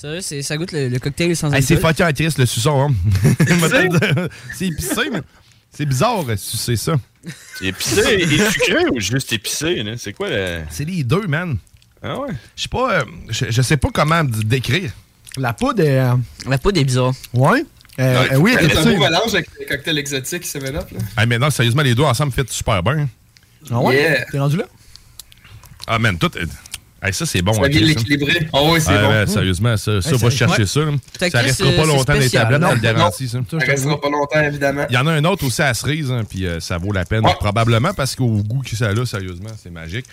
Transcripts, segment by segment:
Sérieux, c'est- ça goûte le, le cocktail sans Hey, c'est fucking triste le suçon, hein. C'est épicé, mais c'est bizarre, euh, sucer ça. C'est épicé et sucré ou juste épicé? C'est quoi le. C'est les deux, man. Ah ouais? Je sais pas, euh, je, sais pas comment d- décrire. La poudre est. euh, La poudre est bizarre. Ouais. Euh, Ouais, euh, oui, elle elle est est un beau mélange avec les cocktails exotiques 7-Up. Là. Hey, maintenant, sérieusement, les deux ensemble fit super bien. Ah ouais? Yeah. T'es rendu là? Ah, man, tout. est- Hey, ça, c'est bon. Ça hein, vient l'équilibrer. Ah ouais, c'est bon. ouais, sérieusement, ça, ça Ouais, va chercher ouais. ça. là. Ça restera euh, pas longtemps dans les tablettes, Non, je le non, garantis, ça. Ça restera pas longtemps, évidemment. Il y en a un autre aussi à la cerise, hein, puis euh, ça vaut la peine, probablement, parce qu'au goût que ça a, sérieusement, c'est magique.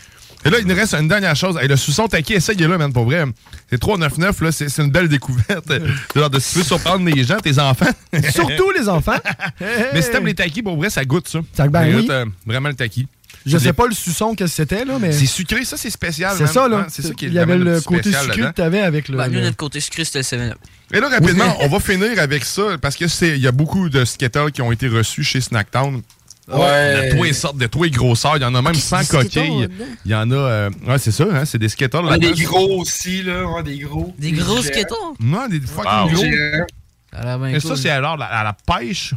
Et là, il nous reste une dernière chose. Hey, le sousson taquet, essaye-le, man, pour vrai. C'est 3,99, là, c'est une belle découverte. Genre de si tu veux surprendre les gens, tes enfants. Surtout les enfants. Mais si t'aimes les taquis, pour vrai, ça goûte ça. Ça- ben oui. goûte, euh, vraiment le taquis. Je sais pas le suçon que c'était, là, mais. C'est sucré, ça, c'est spécial. C'est ça, là. Hein, C'est ça qui est Il y avait le côté sucré que t'avais avec le. Bah, nous, le- notre côté sucré, c'était le 7 Et là, rapidement, on va finir avec ça, parce que c'est il y a beaucoup de Skittles qui ont été reçus chez Snacktown. Ouais. De tous les sortes, de tous les grosseurs. Il y en a même sans Skittles coquilles. là-dedans? Il y en a. euh, ouais, c'est ça, hein, c'est des Skittles. Ah, des gros aussi, là. ouais, des gros. Des gros. Skittles? Non, des fucking Wow. gros. Bien Et cool. ça, c'est alors la- à la pêche.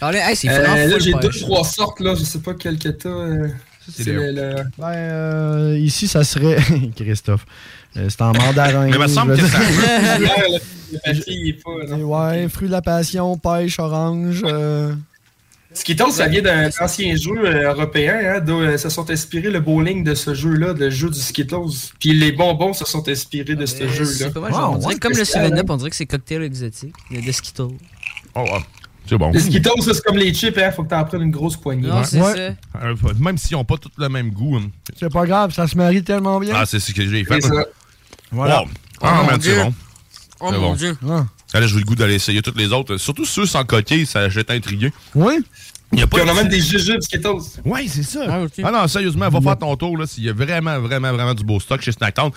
Ah, là, hey, c'est Euh, là, j'ai deux, trois sortes, là. Je sais pas quel que t'as. euh, c'est C'est le- le. le- Ben, euh, ici, ça serait. Christophe. Euh, c'est en mandarin. Mais il me semble que ça-. Ouais, fruit de la passion, pêche, orange. euh, Skittles, ça vient d'un ancien jeu européen, hein, d'où euh, se sont inspirés le bowling de ce jeu-là, le jeu du Skittles. Puis les bonbons se sont inspirés de ce jeu-là. C'est pas mal, genre, on dirait comme le 7-Up, on dirait que c'est cocktail exotique. Il y a des Skittles. Oh, oh, c'est bon. Les Skittles, ça, c'est comme les chips, hein, faut que t'en prennes une grosse poignée. Non, c'est Euh, Même s'ils n'ont pas tous le même goût. hein. C'est pas grave, ça se marie tellement bien. Ah, c'est ce que j'ai fait. C'est ça. Voilà. Wow. Ah, Oh, c'est Dieu. bon. Oh C'est mon bon. dieu. Ah, là, j'ai eu le goût d'aller essayer toutes les autres. Surtout ceux sans coquille, ça j'étais intrigué. Oui. Il y a pas Puis on a même des jujubes Skittles. Oui, c'est ça. Ah non, sérieusement, va faire ton tour là, s'il y a vraiment, vraiment, vraiment du beau stock chez Snacktown.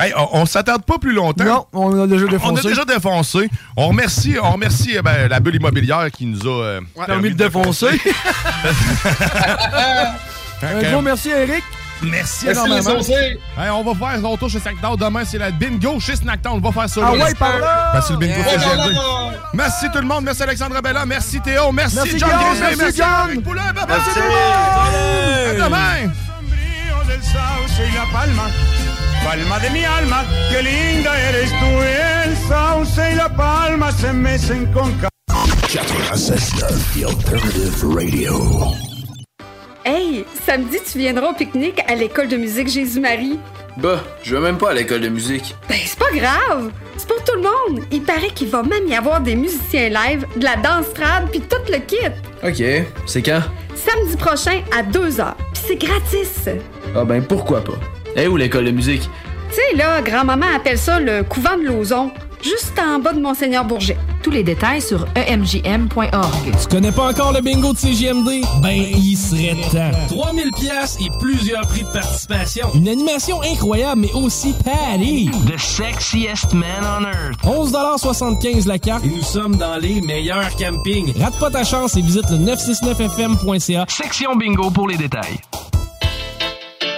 Hey, on, on s'attarde pas plus longtemps. Non, on a déjà On défoncé. a déjà défoncé. On remercie, on remercie euh, ben, la bulle immobilière qui nous a euh, Permis de défoncer. Un gros merci, Eric. Merci Merci les énormément. saucés. Hey, on va faire son tour chez Snacktown. Demain, c'est la bingo chez Snacktown. On va faire ça. Ah ouais, par là. C'est le bingo Yeah. CGMD. Merci tout le monde. Merci Alexandre Bella. Merci Théo. Merci, Merci, John Guillaume. Grizzly. Merci, John. Eric Poulain. Bye bye. Merci, À demain. del sauce y palma de mi alma, qué linda eres tú, el sauce y la palma se mecen con ca- 96.9, The Alternative Radio. Hey, samedi, tu viendras au pique-nique à l'école de musique Jésus-Marie. Bah, je vais même pas à l'école de musique. Ben, c'est pas grave. C'est pour tout le monde. Il paraît qu'il va même y avoir des musiciens live, de la danse trad, puis tout le kit. Ok, c'est quand? Samedi prochain à 2h. Puis c'est gratis. Ah ben pourquoi pas? Eh où l'école de musique? Tu sais, là, grand-maman appelle ça le couvent de Lauson, juste en bas de Monseigneur Bourget. Tous les détails sur emjm.org. Tu connais pas encore le bingo de CGMD? Ben, il serait temps. 3000 pièces et plusieurs prix de participation. Une animation incroyable, mais aussi Patty. The sexiest man on earth. 11,75 la carte et nous sommes dans les meilleurs campings. Rate pas ta chance et visite le 969fm.ca. Section bingo pour les détails.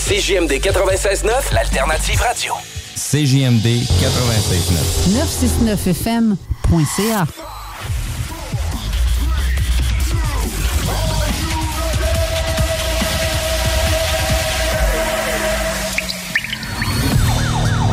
CJMD 96.9, l'alternative radio. CJMD 96.9. 969fm.ca.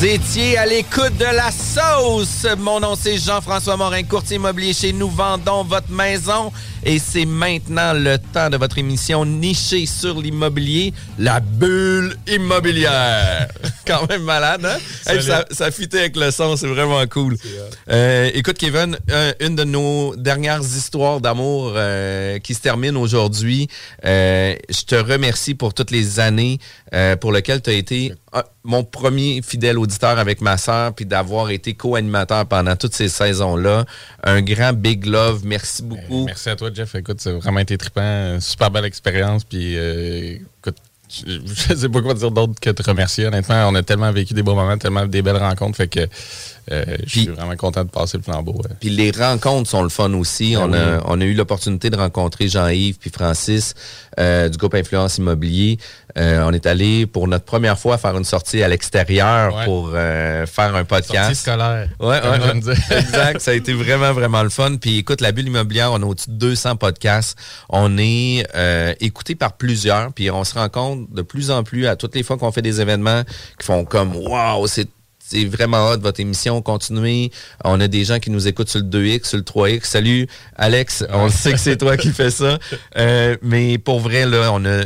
Vous étiez à l'écoute de la sauce. Mon nom c'est Jean-François Morin, courtier immobilier chez Nous Vendons votre maison. Et c'est maintenant le temps de votre émission nichée sur l'immobilier, la bulle immobilière. Quand même malade, hein? Hey, ça, ça fitait avec le son, c'est vraiment cool. Euh, écoute, Kevin, un- une de nos dernières histoires d'amour euh, qui se termine aujourd'hui. Euh, je te remercie pour toutes les années euh, pour lesquelles tu as été euh, mon premier fidèle auditeur avec ma sœur, puis d'avoir été co-animateur pendant toutes ces saisons-là. Un grand big love. Merci beaucoup. Merci à toi, Jeff. Écoute, c'est vraiment été trippant. Super belle expérience. Puis, euh, écoute, je je sais pas quoi dire d'autre que te remercier. Honnêtement, on a tellement vécu des beaux moments, tellement des belles rencontres. Fait que euh, je suis vraiment content de passer le flambeau. ouais. Puis les rencontres sont le fun aussi. Ah on, a, on a eu l'opportunité de rencontrer Jean-Yves puis Francis euh, du groupe Influence Immobilier. Euh, on est allé pour notre première fois faire une sortie à l'extérieur Ouais. pour euh, faire un podcast. Sortie scolaire, Ouais, comme ouais, exact. Ça a été vraiment, vraiment le fun. Puis écoute, la bulle immobilière, on a au-dessus de 200 podcasts. On est écouté par plusieurs. Puis on se rend compte de plus en plus à toutes les fois qu'on fait des événements qui font comme Wow, c'est c'est vraiment hot votre émission, continuez. On a des gens qui nous écoutent sur le 2X, sur le 3X. Salut Alex, on sait que c'est toi qui fais ça. Euh, mais pour vrai, là, on a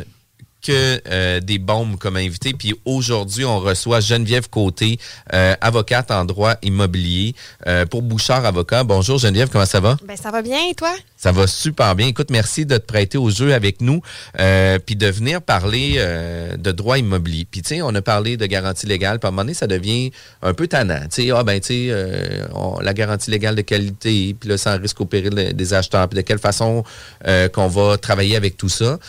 que euh, des bombes comme invité. Puis aujourd'hui, on reçoit Geneviève Côté, euh, avocate en droit immobilier pour Bouchard Avocat. Bonjour Geneviève, comment ça va? Ben, ça va bien, et toi? Ça va super bien. Écoute, merci de te prêter au jeu avec nous, euh, puis de venir parler euh, de droit immobilier. Puis tu sais, on a parlé de garantie légale, puis à un moment donné, ça devient un peu tannant. Tu sais, ah ben tu sais, euh, la garantie légale de qualité, puis là, sans risque au péril de- des acheteurs, puis de quelle façon qu'on va travailler avec tout ça.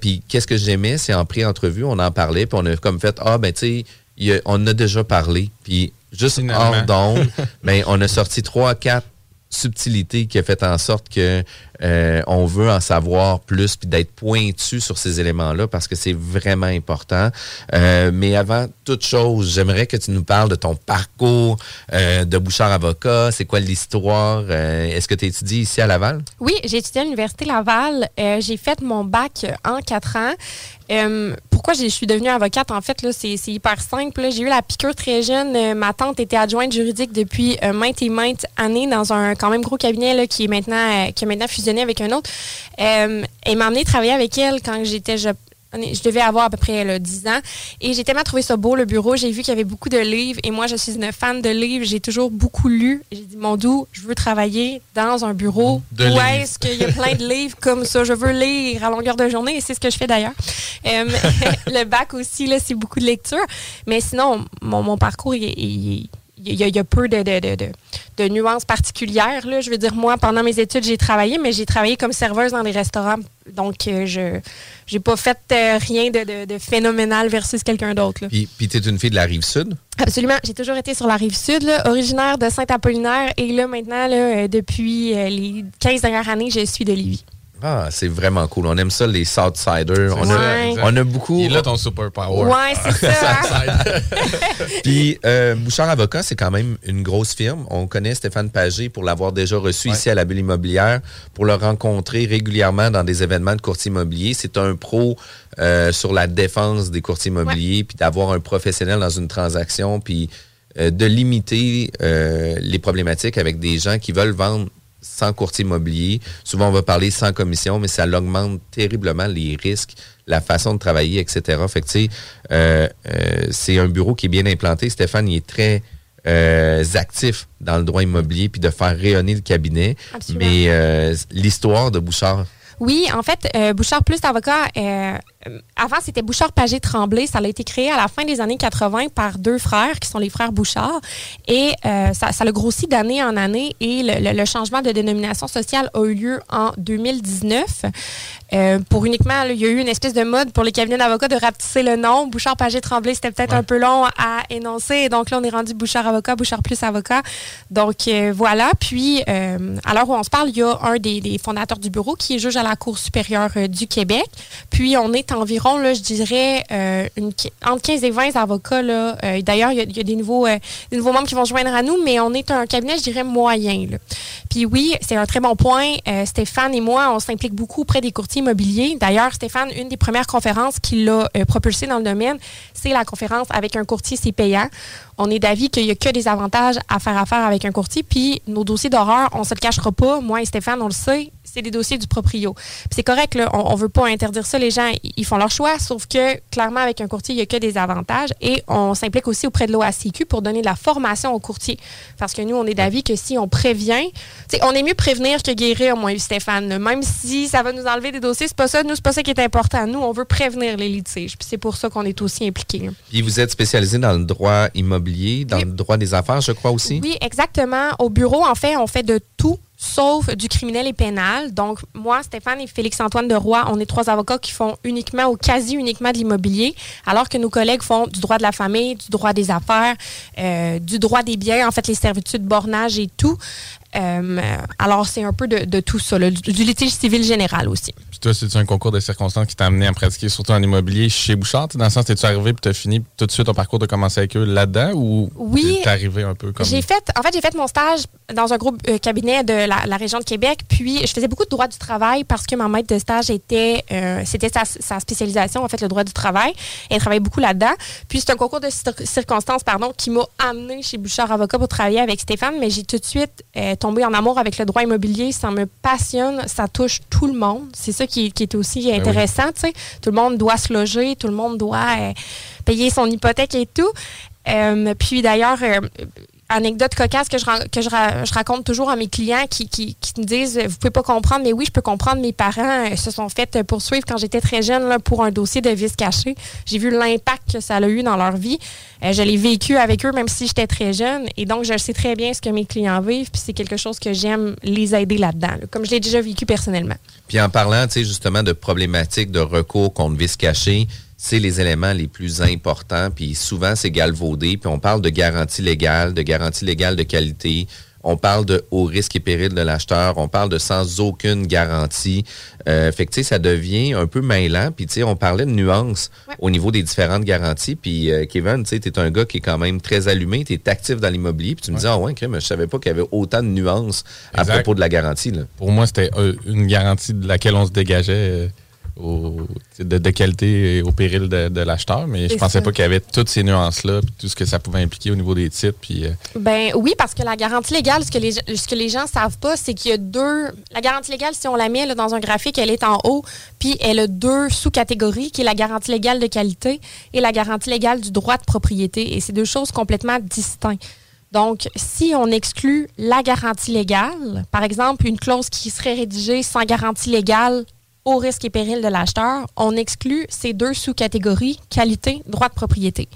Puis qu'est-ce que j'aimais, c'est en pré-entrevue, on en parlait, puis on a comme fait, ah ben tu sais, on a déjà parlé, puis juste Finalement. hors d'onde, ben, on a sorti trois, quatre subtilité qui a fait en sorte que euh, on veut en savoir plus puis d'être pointu sur ces éléments-là parce que c'est vraiment important. Euh, mais avant toute chose, j'aimerais que tu nous parles de ton parcours euh, de bouchard avocat. C'est quoi l'histoire? Est-ce que tu étudies ici à Laval? Oui, j'ai étudié à l'Université Laval. J'ai fait mon bac en quatre ans. Pourquoi je suis devenue avocate? En fait, c'est hyper simple. J'ai eu la piqûre très jeune. Ma tante était adjointe juridique depuis maintes et maintes années dans un quand même gros cabinet qui, est maintenant, qui a maintenant fusionné avec un autre. Euh, elle m'a amené travailler avec elle quand j'étais je, je devais avoir à peu près là, 10 ans. Et j'ai tellement trouvé ça beau, le bureau. J'ai vu qu'il y avait beaucoup de livres. Et moi, je suis une fan de livres. J'ai toujours beaucoup lu. J'ai dit, mon doux, je veux travailler dans un bureau De où est-ce qu'il y a plein de livres comme ça? Je veux lire à longueur de journée. Et c'est ce que je fais d'ailleurs. Euh, le bac aussi, là, c'est beaucoup de lecture. Mais sinon, mon, mon parcours, il, il- il y, a, il y a peu de, de, de, de- de nuances particulières. Là. Je veux dire, moi, pendant mes études, j'ai travaillé, mais j'ai travaillé comme serveuse dans des restaurants. Donc, euh, je j'ai pas fait euh, rien de, phénoménal versus quelqu'un d'autre. Puis, puis tu es une fille de la rive sud? Absolument. J'ai toujours été sur la rive sud, là, originaire de Saint-Apollinaire. Et là, maintenant, là, euh, depuis les 15 dernières années, je suis de Lévis. Ah, c'est vraiment cool. On aime ça, les Southsiders. On, a- Ouais. on a beaucoup. Il est là ton superpower. Ouais, c'est ça. Puis euh, Bouchard Avocat, c'est quand même une grosse firme. On connaît Stéphane Pagé pour l'avoir déjà reçu ici à la Bulle Immobilière, pour le rencontrer régulièrement dans des événements de courtier immobilier. C'est un pro euh, sur la défense des courtiers immobiliers, puis d'avoir un professionnel dans une transaction, puis euh, de limiter euh, les problématiques avec des gens qui veulent vendre sans courtier immobilier. Souvent, on va parler sans commission, mais ça augmente terriblement les risques, la façon de travailler, etc. Fait que, tu sais, euh, euh, c'est un bureau qui est bien implanté. Stéphane, il est très euh, actif dans le droit immobilier puis de faire rayonner le cabinet. Absolument. Mais euh, l'histoire de Bouchard, Oui, en fait, euh, Bouchard Plus Avocat, euh, euh, avant c'était Bouchard Pagé Tremblay. Ça a été créé à la fin des années 80 par deux frères qui sont les frères Bouchard. Et euh, ça, ça a grossi d'année en année et le, le- le changement de dénomination sociale a eu lieu en 2019. Euh, pour uniquement, là, il y a eu une espèce de mode pour les cabinets d'avocats de rapetisser le nom. Bouchard Pagé Tremblay, c'était peut-être un peu long à énoncer. Et donc là, on est rendu Bouchard Avocat, Bouchard Plus Avocat. Donc euh, voilà. Puis, euh, à l'heure où on se parle, il y a un des, des fondateurs du bureau qui est juge à la Cour supérieure euh, du Québec. Puis, on est environ, là, je dirais, euh, entre 15 et 20 avocats. Là. Euh, D'ailleurs, il y a, des, nouveaux, euh, nouveaux membres qui vont joindre à nous, mais on est un cabinet, je dirais, moyen. Puis oui, c'est un très bon point. Stéphane et moi, on s'implique beaucoup auprès des courtiers immobiliers. D'ailleurs, Stéphane, une des premières conférences qu'il a propulsées dans le domaine, c'est la conférence avec un courtier, c'est payant. On est d'avis qu'il n'y a que des avantages à faire affaire avec un courtier. Puis nos dossiers d'horreur, on se le cachera pas. Moi et Stéphane, on le sait, c'est des dossiers du proprio. C'est correct, là, on, on veut pas interdire ça. Les gens, ils- font leur choix. Sauf que clairement, avec un courtier, il n'y a que des avantages. Et on s'implique aussi auprès de l'OACQ pour donner de la formation aux courtiers. Parce que nous, on est d'avis que si on prévient, on est mieux prévenir que guérir, moi et Stéphane. Même si ça va nous enlever des dossiers, c'est pas ça. Nous, c'est pas ça qui est important. Nous, on veut prévenir les litiges. Puis c'est pour ça qu'on est aussi impliqués. puis vous êtes spécialisé dans le droit immobilier, dans le droit des affaires, je crois aussi? Oui, exactement. Au bureau, en fait, on fait de tout sauf du criminel et pénal. Donc, moi, Stéphane et Félix-Antoine de Roy, on est trois avocats qui font uniquement ou quasi uniquement de l'immobilier, alors que nos collègues font du droit de la famille, du droit des affaires, euh, du droit des biens, en fait, les servitudes, bornage et tout. Euh, alors, c'est un peu de, de tout ça, là, du, du litige civil général aussi. Puis toi, c'est un concours de circonstances qui t'a amené à pratiquer surtout en immobilier chez Bouchard? Dans le sens, t'es-tu arrivé puis t'as fini tout de suite ton parcours de commencer avec eux là-dedans ou Oui. t'es arrivé un peu comme. J'ai fait, en fait, j'ai fait mon stage dans un groupe euh, cabinet de la, la région de Québec. Puis, je faisais beaucoup de droit du travail parce que ma maître de stage était, euh, c'était sa, sa spécialisation, en fait, le droit du travail. Elle travaillait beaucoup là-dedans. Puis, c'est un concours de cir- circonstances, pardon, qui m'a amené chez Bouchard Avocat pour travailler avec Stéphane. Mais j'ai tout de suite euh, tombé en amour avec le droit immobilier. Ça me passionne. Ça touche tout le monde. C'est ça qui, qui est aussi oui. intéressant, tu sais. Tout le monde doit se loger. Tout le monde doit euh, payer son hypothèque et tout. Euh, puis d'ailleurs, euh, anecdote cocasse que je, raconte toujours à mes clients qui, me disent Vous pouvez pas comprendre, mais oui, je peux comprendre. Mes parents euh, se sont fait euh, poursuivre quand j'étais très jeune là, pour un dossier de vice caché. J'ai vu l'impact que ça a eu dans leur vie. Euh, je l'ai vécu avec eux, même si j'étais très jeune. Et donc, je sais très bien ce que mes clients vivent. Puis c'est quelque chose que j'aime les aider là-dedans, là, comme je l'ai déjà vécu personnellement. Puis en parlant, tu sais, justement de problématiques de recours contre vice caché, c'est les éléments les plus importants. Puis souvent, c'est galvaudé. Puis on parle de garantie légale, de garantie légale de qualité. On parle de haut risque et péril de l'acheteur. On parle de sans aucune garantie. Euh, fait que, ça devient un peu mêlant. Puis, tu sais, on parlait de nuances au niveau des différentes garanties. Puis, euh, Kevin, tu sais, t'es un gars qui est quand même très allumé. T'es actif dans l'immobilier. Puis, tu me dis, ah ouais, crème, je savais pas qu'il y avait autant de nuances à propos de la garantie. Là. Pour moi, c'était euh, une garantie de laquelle on se dégageait euh, au- de, de qualité et au péril de, de l'acheteur, mais je pensais ça. pas qu'il y avait toutes ces nuances-là, puis tout ce que ça pouvait impliquer au niveau des titres. Puis, euh, Ben oui, parce que la garantie légale, ce que les, ce que les gens savent pas, c'est qu'il y a deux. La garantie légale, si on la met là, dans un graphique, elle est en haut, puis elle a deux sous-catégories, qui est la garantie légale de qualité et la garantie légale du droit de propriété. Et c'est deux choses complètement distinctes. Donc, si on exclut la garantie légale, par exemple, une clause qui serait rédigée sans garantie légale au risque et péril de l'acheteur, on exclut ces deux sous-catégories, qualité, droit de propriété.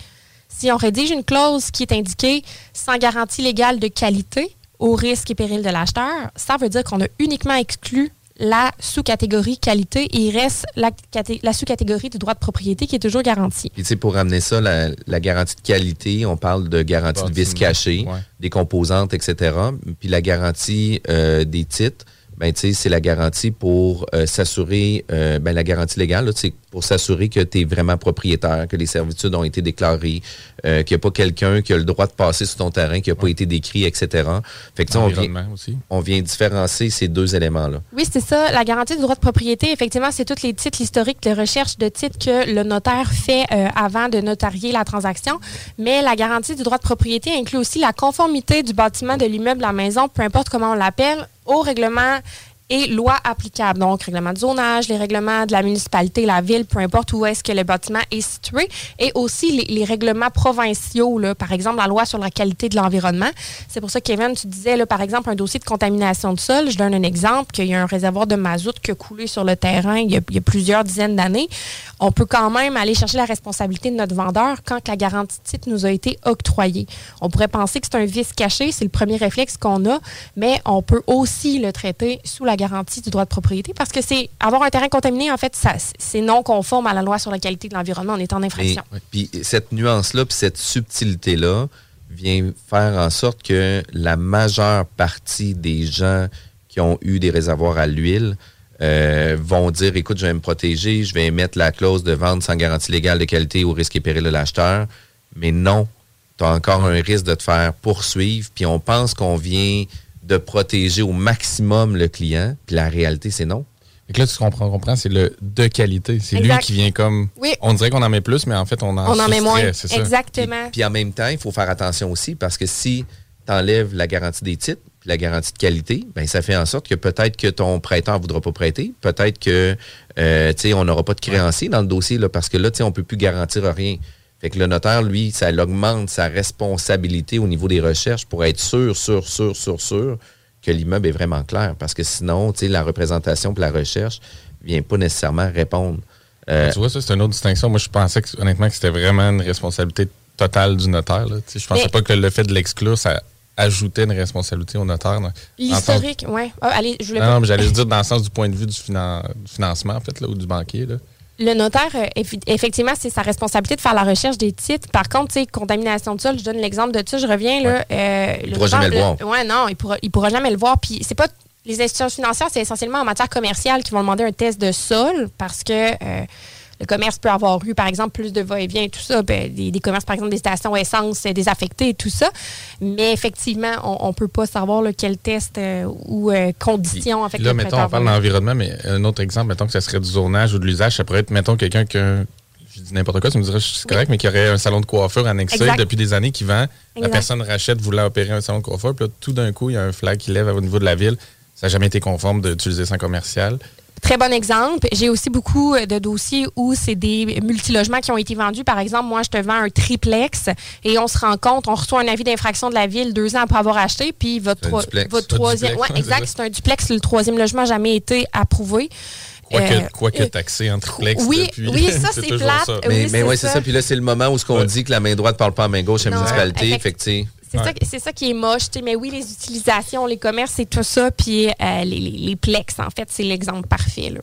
Si on rédige une clause qui est indiquée sans garantie légale de qualité au risque et péril de l'acheteur, ça veut dire qu'on a uniquement exclu la sous-catégorie qualité et il reste la, caté- la sous-catégorie du droit de propriété qui est toujours garantie. Puis, tu sais, pour amener ça, la, la garantie de qualité, on parle de garantie de vice caché, des composantes, etc. Puis la garantie euh, des titres, ben, c'est la garantie pour euh, s'assurer, euh, ben, la garantie légale, sais, pour s'assurer que tu es vraiment propriétaire, que les servitudes ont été déclarées, euh, qu'il n'y a pas quelqu'un qui a le droit de passer sur ton terrain, qui n'a pas été décrit, etc. Fait que, on vient, aussi. on vient différencier ces deux éléments-là. Oui, c'est ça. La garantie du droit de propriété, effectivement, c'est tous les titres historiques de recherche de titres que le notaire fait euh, avant de notarier la transaction. Mais la garantie du droit de propriété inclut aussi la conformité du bâtiment, de l'immeuble, la maison, peu importe comment on l'appelle, au règlement et lois applicables. Donc, règlement de zonage, les règlements de la municipalité, la ville, peu importe où est-ce que le bâtiment est situé, et aussi les, les règlements provinciaux, là, par exemple la loi sur la qualité de l'environnement. C'est pour ça, Kevin, tu disais, là, par exemple, un dossier de contamination de sol. Je donne un exemple, qu'il y a un réservoir de mazout qui a coulé sur le terrain il y a, il y a plusieurs dizaines d'années. On peut quand même aller chercher la responsabilité de notre vendeur quand la garantie de titre nous a été octroyée. On pourrait penser que c'est un vice caché, c'est le premier réflexe qu'on a, mais on peut aussi le traiter sous la garantie du droit de propriété parce que c'est avoir un terrain contaminé, en fait, ça, c'est non conforme à la loi sur la qualité de l'environnement. On est en infraction. Et- Puis cette nuance-là, puis cette subtilité-là vient faire en sorte que la majeure partie des gens qui ont eu des réservoirs à l'huile euh, vont dire, écoute, je vais me protéger, je vais mettre la clause de vente sans garantie légale de qualité au risque et péril de l'acheteur. Mais non, tu as encore un risque de te faire poursuivre, puis on pense qu'on vient de protéger au maximum le client, puis la réalité, c'est non. Que là, tu comprends, comprends c'est le de qualité. C'est lui qui vient comme. Oui. On dirait qu'on en met plus, mais en fait, on en, On en met moins. c'est ça. Exactement. Puis en même temps, il faut faire attention aussi parce que si tu enlèves la garantie des titres, puis la garantie de qualité, ben ça fait en sorte que peut-être que ton prêteur ne voudra pas prêter, peut-être que euh, tu sais, on n'aura pas de créancier dans le dossier là, parce que là, tu sais, on ne peut plus garantir rien. Fait que le notaire, lui, ça augmente sa responsabilité au niveau des recherches pour être sûr, sûr, sûr, sûr, sûr que l'immeuble est vraiment clair. Parce que sinon, tu sais, la représentation pour la recherche vient pas nécessairement répondre. Euh, Tu vois, ça, c'est une autre distinction. Moi, je pensais que, honnêtement que c'était vraiment une responsabilité totale du notaire. Là. Je pensais Mais- pas que le fait de l'exclure, ça ajoutait une responsabilité au notaire. L'historique, oui. allez, je voulais Non, pas- non, mais j'allais juste dire dans le sens du point de vue du, finan- du financement, en fait, là, ou du banquier. Là. Le notaire, euh, effectivement, c'est sa responsabilité de faire la recherche des titres. Par contre, tu sais, contamination de sol, je donne l'exemple de ça, je reviens là. euh, Il pourra jamais le voir. Ouais, non, il pourra, il pourra jamais le voir. Puis c'est pas les institutions financières, c'est essentiellement en matière commerciale qui vont demander un test de sol parce que euh, le commerce peut avoir eu, par exemple, plus de va-et-vient et tout ça. Ben, des, des commerces, par exemple, des stations essence euh, désaffectées et tout ça. Mais effectivement, on, on peut pas savoir là, quel test euh, ou euh, que là, le mettons, on parle d'environnement, mais un autre exemple, mettons que ça serait du zonage ou de l'usage, ça pourrait être, mettons, quelqu'un qui je dis n'importe quoi, tu me dirais, c'est correct, mais qui aurait un salon de coiffure annexé Exact. depuis des années qui vend. La personne rachète voulant opérer un salon de coiffure, puis là, tout d'un coup, il y a un flag qui lève au niveau de la ville. Ça n'a jamais été conforme d'utiliser ça en commercial. Très bon exemple. J'ai aussi beaucoup euh, de dossiers où c'est des multilogements qui ont été vendus. Par exemple, moi, je te vends un triplex et on se rend compte, on reçoit un avis d'infraction de la ville deux ans après avoir acheté, puis votre, votre troisième. duplex, Ouais, exact, c'est un duplex. Le troisième logement n'a jamais été approuvé. Quoique, Euh, quoique euh, taxé en triplex oui, depuis. oui, ça, c'est plate. ça. Oui, Mais, mais c'est ouais, c'est ça. ça. Puis là, c'est le moment où ce qu'on dit que la main droite parle pas à la main gauche à la municipalité. effect- Fait que, C'est ça, c'est ça qui est moche. Mais oui, les utilisations, les commerces, c'est tout ça. Puis euh, les, les, les plex, en fait, c'est l'exemple parfait. Là.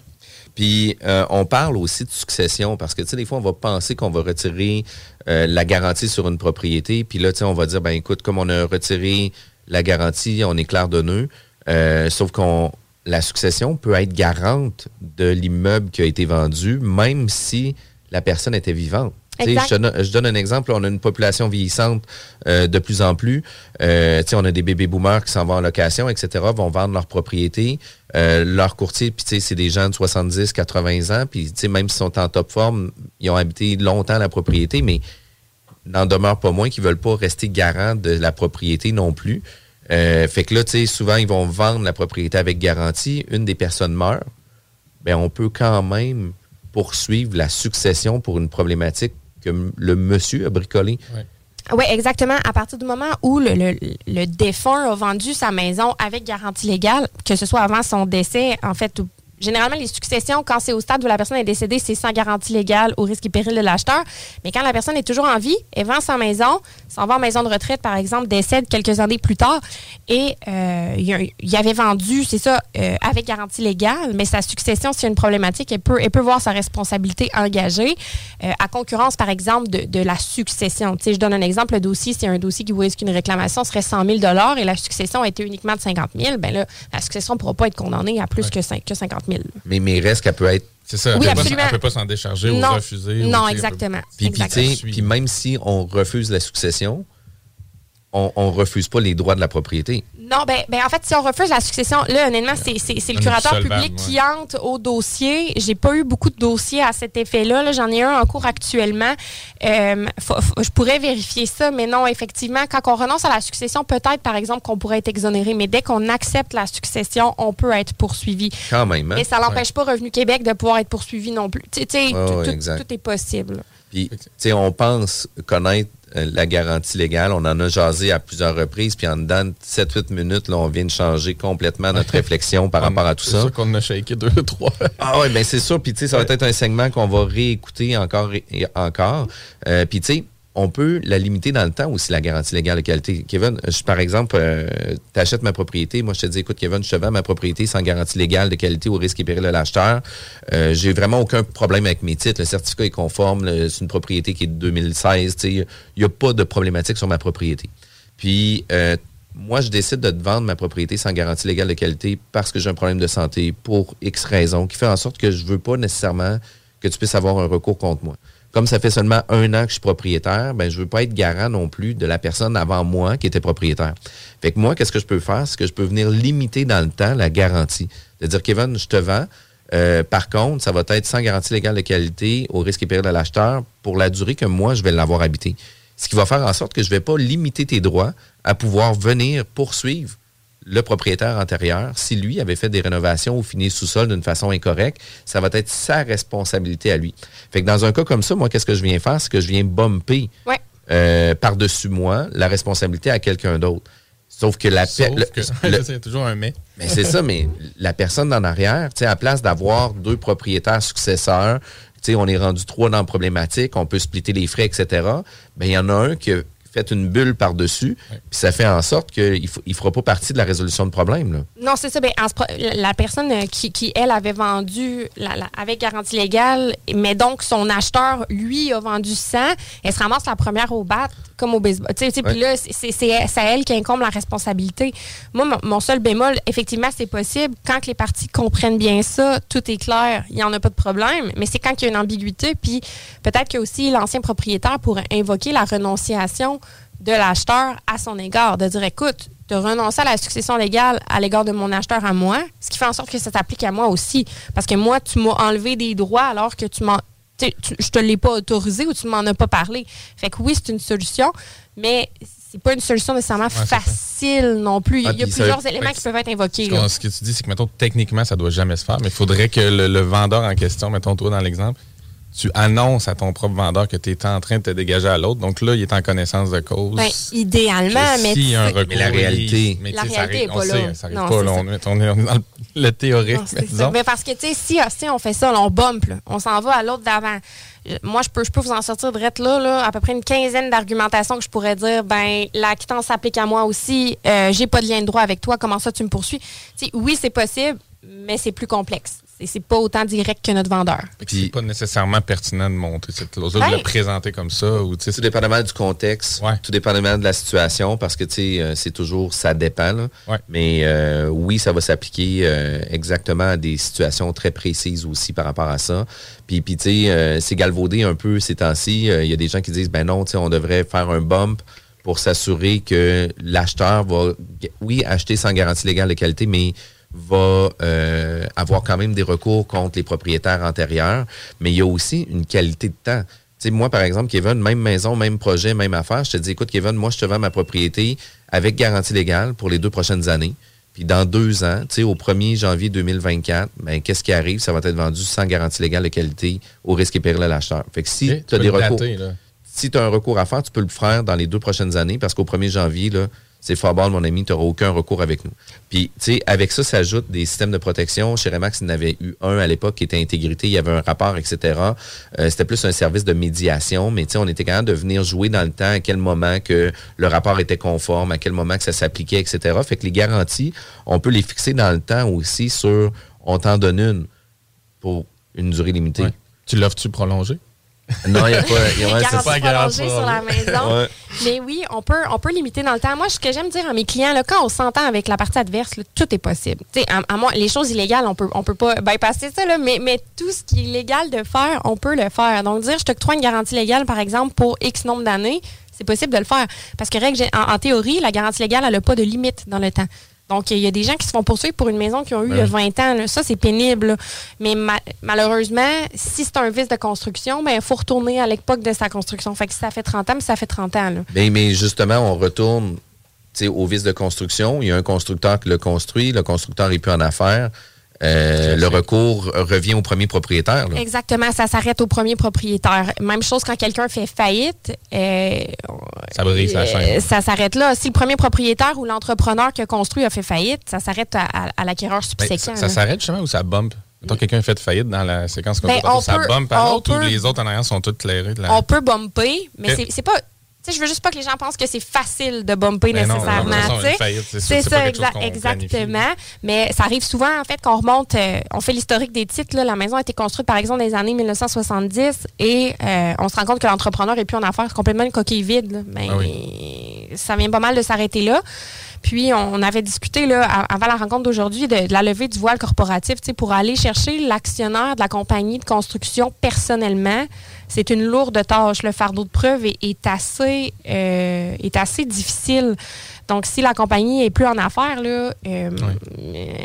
Puis euh, on parle aussi de succession parce que tu sais des fois on va penser qu'on va retirer euh, la garantie sur une propriété, puis là tu sais on va dire ben écoute comme on a retiré la garantie, on est clair de nœud, Euh, sauf qu'on la succession peut être garante de l'immeuble qui a été vendu même si la personne était vivante. Je donne, je donne un exemple. On a une population vieillissante euh, de plus en plus. Euh, on a des bébés boomers qui s'en vont en location, etc., vont vendre leur propriété. Euh, leur courtier, puis c'est des gens de 70, 80 ans. Puis même s'ils sont en top forme, ils ont habité longtemps la propriété, mais n'en demeure pas moins qu'ils veulent pas rester garants de la propriété non plus. Fait que là, souvent, ils vont vendre la propriété avec garantie. Une des personnes meurt. Ben, on peut quand même poursuivre la succession pour une problématique que le monsieur a bricolée. Oui, exactement. À partir du moment où le, le- le défunt a vendu sa maison avec garantie légale, que ce soit avant son décès, en fait, ou- généralement, les successions, quand c'est au stade où la personne est décédée, c'est sans garantie légale au risque et péril de l'acheteur. Mais quand la personne est toujours en vie, elle vend sa maison, s'en va en maison de retraite, par exemple, décède quelques années plus tard, et euh, il, a- avait vendu, c'est ça, euh, avec garantie légale, mais sa succession, s'il y a une problématique, elle peut, elle peut voir sa responsabilité engagée euh, à concurrence, par exemple, de, de la succession. Tu sais, je donne un exemple, le dossier, c'est un dossier qui vous risque une réclamation serait 100 000 et la succession était uniquement de 50 000 ben là, la succession ne pourra pas être condamnée à plus que, que 50 000 Mais mes restes, qu'elle peut être. C'est ça, Oui, elle peut pas- absolument. elle peut pas s'en décharger ou Non. refuser. Non, exactement. Puis, puis, même si on refuse la succession, on, on refuse pas les droits de la propriété. Non, ben, ben en fait, si on refuse la succession, là, honnêtement, c'est c'est- c'est le curateur public qui entre au dossier. J'ai pas eu beaucoup de dossiers à cet effet-là. Là, J'en ai un en cours actuellement. Euh, faut- faut- je pourrais vérifier ça, mais non, effectivement, quand on renonce à la succession, peut-être, par exemple, qu'on pourrait être exonéré, mais dès qu'on accepte la succession, on peut être poursuivi. Quand même. hein? Et ça n'empêche pas Revenu Québec de pouvoir être poursuivi non plus. Tu sais, tout- tout, est possible. Puis, tu sais, on pense connaître la garantie légale. On en a jasé à plusieurs reprises. Puis, en dedans de 7-8 minutes, là, on vient de changer complètement notre réflexion par rapport à tout C'est ça. sûr qu'on a shaké deux, trois. Ah ouais, ben c'est sûr. Puis tu sais, ça va être un segment qu'on va réécouter encore et et encore. Euh, Puis tu sais, on peut la limiter dans le temps aussi, la garantie légale de qualité. Kevin, par exemple, tu achètes ma propriété. Moi, je te dis, écoute, Kevin, je te vends ma propriété sans garantie légale de qualité au risque et péril de l'acheteur. Euh, J'ai vraiment aucun problème avec mes titres. Le certificat est conforme. C'est une propriété qui est de 2016. Tu sais, Il n'y a pas de problématique sur ma propriété. Puis, euh, moi, je décide de te vendre ma propriété sans garantie légale de qualité parce que j'ai un problème de santé pour X raisons qui fait en sorte que je veux pas nécessairement que tu puisses avoir un recours contre moi. Comme ça fait seulement un an que je suis propriétaire, ben je veux pas être garant non plus de la personne avant moi qui était propriétaire. Fait que moi, qu'est-ce que je peux faire? C'est que je peux venir limiter dans le temps la garantie. C'est-à-dire, Kevin, je te vends. Euh, par contre, ça va être sans garantie légale de qualité au risque et péril de l'acheteur pour la durée que moi, je vais l'avoir habité. Ce qui va faire en sorte que je ne vais pas limiter tes droits à pouvoir venir poursuivre le propriétaire antérieur. Si lui avait fait des rénovations ou fini le sous-sol d'une façon incorrecte, ça va être sa responsabilité à lui. Fait que dans un cas comme ça, moi, qu'est-ce que je viens faire? C'est que je viens bumper Ouais. euh, par-dessus moi la responsabilité à quelqu'un d'autre. Sauf que la c'est toujours un mais. mais c'est ça, mais la personne en arrière, tu sais, à place d'avoir deux propriétaires successeurs, tu sais, on est rendu trois dans la problématique, on peut splitter les frais, etc. Ben, il y en a un qui a fait une bulle par-dessus, puis ça fait en sorte qu'il ne fera pas partie de la résolution de problème. Là. Non, c'est ça. Ben, en ce pro- la personne euh, qui, qui, elle, avait vendu la- la- avec garantie légale, mais donc son acheteur, lui, a vendu 100, elle se ramasse la première au bat, comme au baseball. Tu sais, tu sais, Puis là, c'est- c'est c'est à elle qui incombe la responsabilité. Moi, mon, mon seul bémol, effectivement, c'est possible. Quand que les parties comprennent bien ça, tout est clair, il n'y en a pas de problème. Mais c'est quand il y a une ambiguïté, puis peut-être que aussi l'ancien propriétaire pourrait invoquer la renonciation de l'acheteur à son égard, de dire écoute, de renoncer à la succession légale à l'égard de mon acheteur à moi, ce qui fait en sorte que ça s'applique à moi aussi. Parce que moi, tu m'as enlevé des droits alors que tu m'en. je te l'ai pas autorisé ou tu m'en as pas parlé. Fait que oui, c'est une solution, mais c'est pas une solution nécessairement ça. facile non plus. Il y a, Ah, il y a puis ça- plusieurs éléments qui peuvent être invoqués. Ce, ce que tu dis, c'est que, mettons, techniquement, ça doit jamais se faire, mais il faudrait que le, le vendeur en question, mettons, toi, dans l'exemple, tu annonces à ton propre vendeur que tu es en train de te dégager à l'autre. Donc là, il est en connaissance de cause. Ben, idéalement, mais s'il y a un recours, Mais la réalité- mais La ça réalité arrive- est on pas sait, là. On, est, on est- on est dans le, le théorique, Non, mais disons. Parce que, tu sais, si, ah, si on fait ça, là, on bump, là, on s'en va à l'autre d'avant. Euh, Moi, je peux, je peux vous en sortir de là, là, à peu près une quinzaine d'argumentations que je pourrais dire, ben, la quittance s'applique à moi aussi, euh, j'ai pas de lien de droit avec toi, comment ça tu me poursuis? Tu sais, oui, c'est possible, mais c'est plus complexe. C'est- C'est pas autant direct que notre vendeur. C'est pas nécessairement pertinent de monter cette clause-là, de Ouais. le présenter comme ça. Ou, tu sais, Tout dépendamment du contexte, tout dépendamment de la situation, parce que tu sais, euh, c'est toujours ça dépend. là. Mais euh, oui, ça va s'appliquer euh, exactement à des situations très précises aussi par rapport à ça. Puis, puis tu sais, euh, c'est galvaudé un peu ces temps-ci. Euh, Il y a des gens qui disent, ben non, tu sais, on devrait faire un bump pour s'assurer que l'acheteur va, oui, acheter sans garantie légale de qualité, mais va euh, avoir quand même des recours contre les propriétaires antérieurs, mais il y a aussi une qualité de temps. Moi, par exemple, Kevin, même maison, même projet, même affaire, je te dis, écoute, Kevin, moi, je te vends ma propriété avec garantie légale pour les deux prochaines années. Puis dans deux ans, tu sais, au 1er janvier 2024, ben, qu'est-ce qui arrive? Ça va être vendu sans garantie légale de qualité au risque et péril de l'acheteur. Fait que si Ok, tu as des recours, dater, si tu as un recours à faire, tu peux le faire dans les deux prochaines années parce qu'au 1er janvier, là, c'est Fabal, mon ami, tu n'auras aucun recours avec nous. Puis, tu sais, avec ça s'ajoutent des systèmes de protection. Chez Remax, il y en avait eu un à l'époque qui était intégrité, il y avait un rapport, etc. Euh, C'était plus un service de médiation, mais tu sais, on était capable de venir jouer dans le temps, à quel moment que le rapport était conforme, à quel moment que ça s'appliquait, etc. Fait que les garanties, on peut les fixer dans le temps aussi sur on t'en donne une pour une durée limitée. Tu l'offres-tu prolongé? Non, il n'y a pas. y a- Garantie c'est pas prolongée sur la maison. Ouais. Mais oui, on peut, on peut limiter dans le temps. Moi, ce que j'aime dire à mes clients, là, quand on s'entend avec la partie adverse, là, tout est possible. À, à moi, les choses illégales, on peut, on peut pas bypasser ça, là, mais, mais tout ce qui est légal de faire, on peut le faire. Donc, dire je t'octroie une garantie légale, par exemple, pour X nombre d'années, c'est possible de le faire. Parce que, règle, en, en théorie, la garantie légale, elle n'a pas de limite dans le temps. Donc, il y a des gens qui se font poursuivre pour une maison qui ont eu Ben il y a oui. 20 ans. là. Ça, c'est pénible. là. Mais ma- malheureusement, si c'est un vice de construction, ben, il faut retourner à l'époque de sa construction. Fait que si ça fait 30 ans, mais ça fait 30 ans. là. Mais, mais justement, on retourne au vice de construction. Il y a un constructeur qui l'a construit, le constructeur n'est plus en affaires. Euh, le recours revient au premier propriétaire. là. Exactement, ça s'arrête au premier propriétaire. Même chose quand quelqu'un fait faillite. euh, Ça brise la euh, chaîne. ça s'arrête là. Si le premier propriétaire ou l'entrepreneur qui a construit a fait faillite, ça s'arrête à, à- à l'acquéreur Ben, subséquent. ça ça s'arrête justement ou ça bump? Mettons quelqu'un fait faillite dans la séquence comme Ben, ça, on ça bump par on l'autre ou les autres en arrière sont toutes clairées? de la- On peut bumper, mais Ok. c'est- c'est pas. Tu sais, je veux juste pas que les gens pensent que c'est facile de bumper Ben nécessairement. c'est ça, exa- exactement. Mais ça arrive souvent, en fait, qu'on remonte, euh, on fait l'historique des titres. là. La maison a été construite, par exemple, dans les années 1970 et euh, on se rend compte que l'entrepreneur est plus en affaires, complètement une coquille vide. là. Ben, Ah Ça vient pas mal de s'arrêter là. Puis, on avait discuté là, avant la rencontre d'aujourd'hui de, de la levée du voile corporatif tu sais, pour aller chercher l'actionnaire de la compagnie de construction personnellement. C'est une lourde tâche. Le fardeau de preuve est, est assez, euh, est assez difficile. Donc, si la compagnie est plus en affaires, là, euh,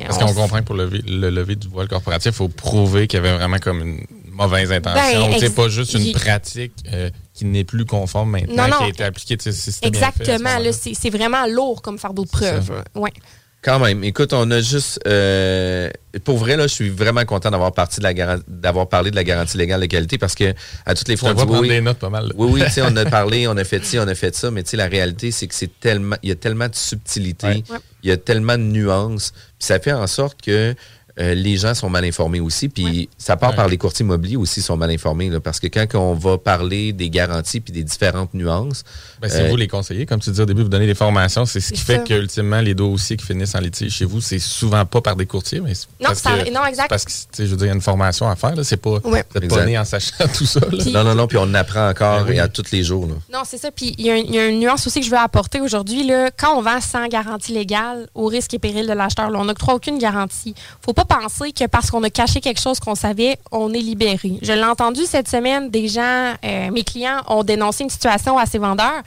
Parce on qu'on comprend que pour lever, le lever du voile corporatif, il faut prouver qu'il y avait vraiment comme une mauvaise intention. Ben, sais, ex- pas juste une pratique euh, qui n'est plus conforme maintenant, Non, non. qui a été appliquée. Si Exactement. C'est c'est vraiment lourd comme fardeau de preuve. Ouais. Quand même. Écoute, on a juste. euh, pour vrai, là, je suis vraiment content d'avoir parti de la garan- d'avoir parlé de la garantie légale de qualité parce que à toutes les fois, on dit, oui, des notes pas mal. là. Oui, oui, tu sais, on a parlé, on a fait ci, on a fait ça, mais tu sais, la réalité, c'est que c'est tellement, il y a tellement de subtilité, Ouais. il y a tellement de nuances, puis ça fait en sorte que euh, les gens sont mal informés aussi, puis ça part Ouais. par les courtiers immobiliers aussi sont mal informés, là, parce que quand on va parler des garanties puis des différentes nuances, Ben, c'est euh, vous les conseillers, comme tu disais au début, vous donnez des formations. C'est ce qui fait que ultimement les dossiers qui finissent en litige chez vous, c'est souvent pas par des courtiers, mais Non, parce ça- que, non, exact. parce que tu sais, je veux dire, il y a une formation à faire. là. C'est pas, Ouais. pas né en sachant tout ça. non, non, non, puis on en apprend encore Ben oui. et à tous les jours. là. Non, c'est ça. Puis il y, a y une nuance aussi que je veux apporter aujourd'hui. là. Quand on vend sans garantie légale, au risque et péril de l'acheteur, là, on n'octroie aucune garantie. faut pas penser que parce qu'on a caché quelque chose qu'on savait, on est libéré. Je l'ai entendu cette semaine, des gens, euh, mes clients ont dénoncé une situation à ses vendeurs,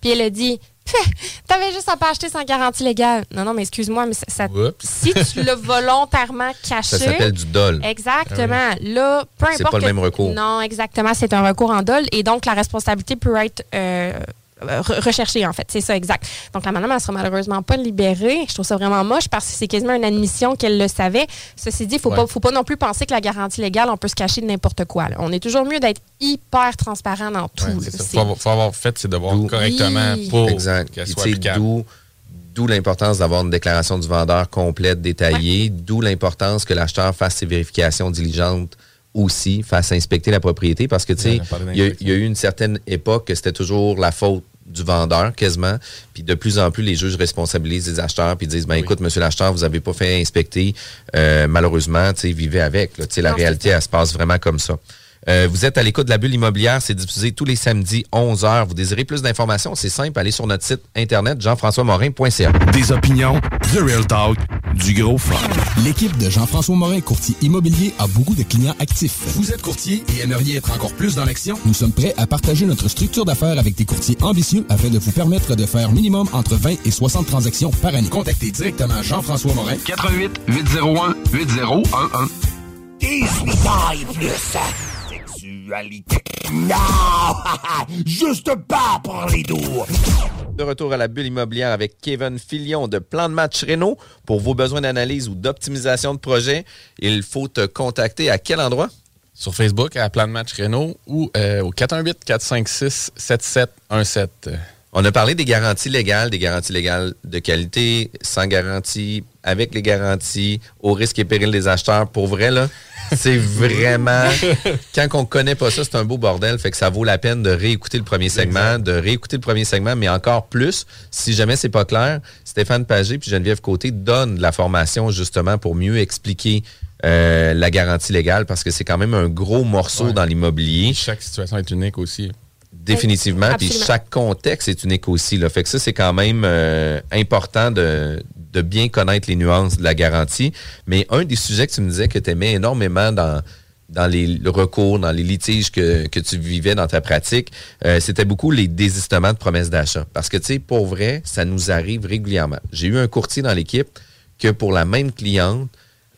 puis elle a dit T'avais juste à pas acheter sans garantie légale. Non, non, mais excuse-moi, mais ça, si tu l'as volontairement caché. Ça s'appelle du dol. Exactement. Là, peu C'est importe. pas le même recours. Non, exactement. C'est un recours en dol. Et donc, la responsabilité peut être euh, recherchée, en fait. C'est ça, exact. Donc, la madame, elle sera malheureusement pas libérée. Je trouve ça vraiment moche parce que c'est quasiment une admission qu'elle le savait. Ceci dit, il faut, Ouais. pas, faut pas non plus penser que la garantie légale, on peut se cacher de n'importe quoi. là. On est toujours mieux d'être hyper transparent dans tout. Ouais, là. c'est ça. C'est- Faut avoir, faut avoir fait ses devoirs D'où- correctement Oui. pour Exact. qu'elle soit applicable. D'où l'importance d'avoir une déclaration du vendeur complète, détaillée, d'où l'importance que l'acheteur fasse ses vérifications diligentes aussi, fasse inspecter la propriété, parce que tu sais, il y, a- y eu une certaine époque que c'était toujours la faute du vendeur, quasiment. Puis de plus en plus, les juges responsabilisent les acheteurs puis disent, ben écoute, monsieur l'acheteur, vous avez pas fait inspecter. Euh, malheureusement, tu sais, vivez avec. là. Tu sais, la Non, réalité, elle se passe vraiment comme ça. Euh, vous êtes à l'écoute de la bulle immobilière, c'est diffusé tous les samedis 11h. Vous désirez plus d'informations, c'est simple, allez sur notre site internet jean-françois-morin.ca. Des opinions, The Real Talk, du gros fun. L'équipe de Jean-François Morin, courtier immobilier, a beaucoup de clients actifs. Vous êtes courtier et aimeriez être encore plus dans l'action? Nous sommes prêts à partager notre structure d'affaires avec des courtiers ambitieux afin de vous permettre de faire minimum entre 20 et 60 transactions par année. Contactez directement Jean-François Morin. 88 801 8011. 18 ans et plus. Sexualité. Non! Juste pas pour les doux. De retour à la bulle immobilière avec Kevin Filion de Plan de match Renault. Pour vos besoins d'analyse ou d'optimisation de projet, il faut te contacter à quel endroit? Sur Facebook, à Plan de Match Renault ou euh, au 418-456-7717. On a parlé des garanties légales, des garanties légales de qualité, sans garantie, avec les garanties, au risque et péril des acheteurs. Pour vrai, là, c'est vraiment... Quand on connaît pas ça, c'est un beau bordel. Fait que ça vaut la peine de réécouter le premier segment, de réécouter le premier segment, mais encore plus, si jamais c'est pas clair, Stéphane Pagé puis Geneviève Côté donnent de la formation justement pour mieux expliquer euh, la garantie légale parce que c'est quand même un gros morceau Ouais. dans l'immobilier. Chaque situation est unique aussi. Définitivement. Puis chaque contexte est unique aussi. Là. Fait que ça, c'est quand même euh, important de, de bien connaître les nuances de la garantie. Mais un des sujets que tu me disais que tu aimais énormément dans, dans les recours, dans les litiges que, que tu vivais dans ta pratique, euh, c'était beaucoup les désistements de promesses d'achat. Parce que, tu sais, pour vrai, ça nous arrive régulièrement. J'ai eu un courtier dans l'équipe que pour la même cliente,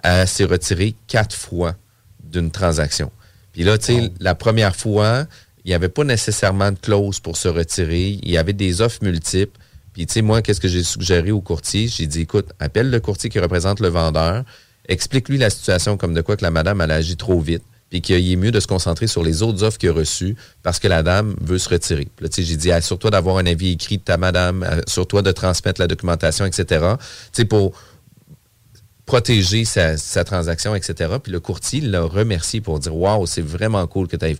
elle s'est retirée quatre fois d'une transaction. Puis là, tu sais, la première fois, il n'y avait pas nécessairement de clause pour se retirer. Il y avait des offres multiples. Puis, tu sais, moi, qu'est-ce que j'ai suggéré au courtier? J'ai dit, écoute, appelle le courtier qui représente le vendeur, explique-lui la situation comme de quoi que la madame, elle agit trop vite, puis qu'il est mieux de se concentrer sur les autres offres qu'il a reçues parce que la dame veut se retirer. Puis là, tu sais, j'ai dit, assure-toi d'avoir un avis écrit de ta madame, assure-toi de transmettre la documentation, etc. Tu sais, pour protéger sa, sa transaction, etc. Puis le courtier l'a remercié pour dire Waouh, c'est vraiment cool que tu aies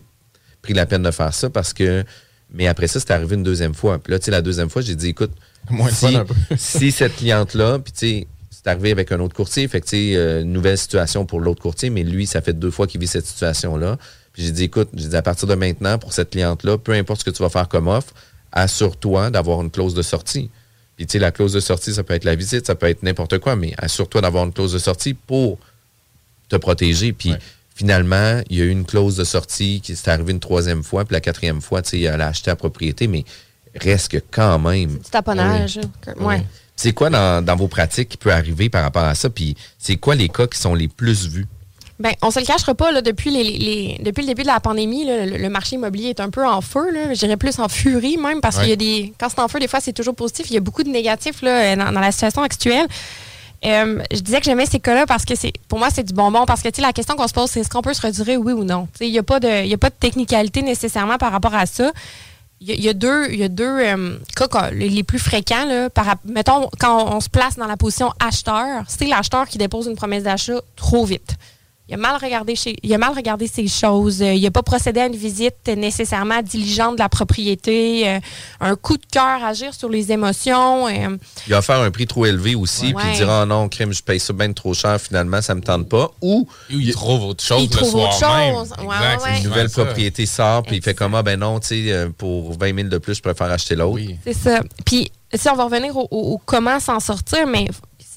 pris la peine de faire ça parce que. Mais après ça, c'est arrivé une deuxième fois. Puis là, tu sais, la deuxième fois, j'ai dit écoute, Moins si, fun un peu. si cette cliente-là, puis tu sais, c'est arrivé avec un autre courtier, fait que tu sais, euh, nouvelle situation pour l'autre courtier, mais lui, ça fait deux fois qu'il vit cette situation-là. Puis j'ai dit écoute, j'ai dit à partir de maintenant, pour cette cliente-là, peu importe ce que tu vas faire comme offre, assure-toi d'avoir une clause de sortie. Puis, tu sais, la clause de sortie, ça peut être la visite, ça peut être n'importe quoi, mais assure-toi d'avoir une clause de sortie pour te protéger. Puis, finalement, il y a eu une clause de sortie qui s'est arrivée une troisième fois, puis la quatrième fois, tu sais, elle a acheté à propriété, mais reste que quand même. Du taponnage. que- ouais. C'est quoi dans, dans vos pratiques qui peut arriver par rapport à ça? Puis, c'est quoi les cas qui sont les plus vus? Ben, on se le cachera pas, là, depuis, les, les- depuis le début de la pandémie, là, le, le marché immobilier est un peu en feu. Là, je dirais plus en furie même, parce Ouais. qu'il y a des. Quand c'est en feu, des fois, c'est toujours positif. Il y a beaucoup de négatifs là, dans, dans la situation actuelle. Euh, je disais que j'aimais ces cas-là parce que c'est pour moi, c'est du bonbon. Parce que la question qu'on se pose, c'est est-ce qu'on peut se retirer, oui ou non? Il n'y a, pas de- a pas de technicalité nécessairement par rapport à ça. Il y, a- deux, y a deux euh, cas les plus fréquents. Là, par, mettons, quand on se place dans la position acheteur, c'est l'acheteur qui dépose une promesse d'achat trop vite. Il a mal regardé, chez, il a mal regardé ces choses. Euh, il n'a pas procédé à une visite nécessairement diligente de la propriété. euh, un coup de cœur, agir sur les émotions. euh, Il va faire un prix trop élevé aussi, puis dira, oh non, crime, je paye ça bien trop cher, finalement, ça me tente pas. Ou il trouve autre chose Il le trouve autre même. chose. Ouais, Exact, ouais, c'est ouais. Une nouvelle propriété sort, puis il fait comme, ah ben non, tu sais, pour 20 000 de plus, je préfère acheter l'autre. C'est ça. Puis, si on va revenir au, au- au comment s'en sortir, mais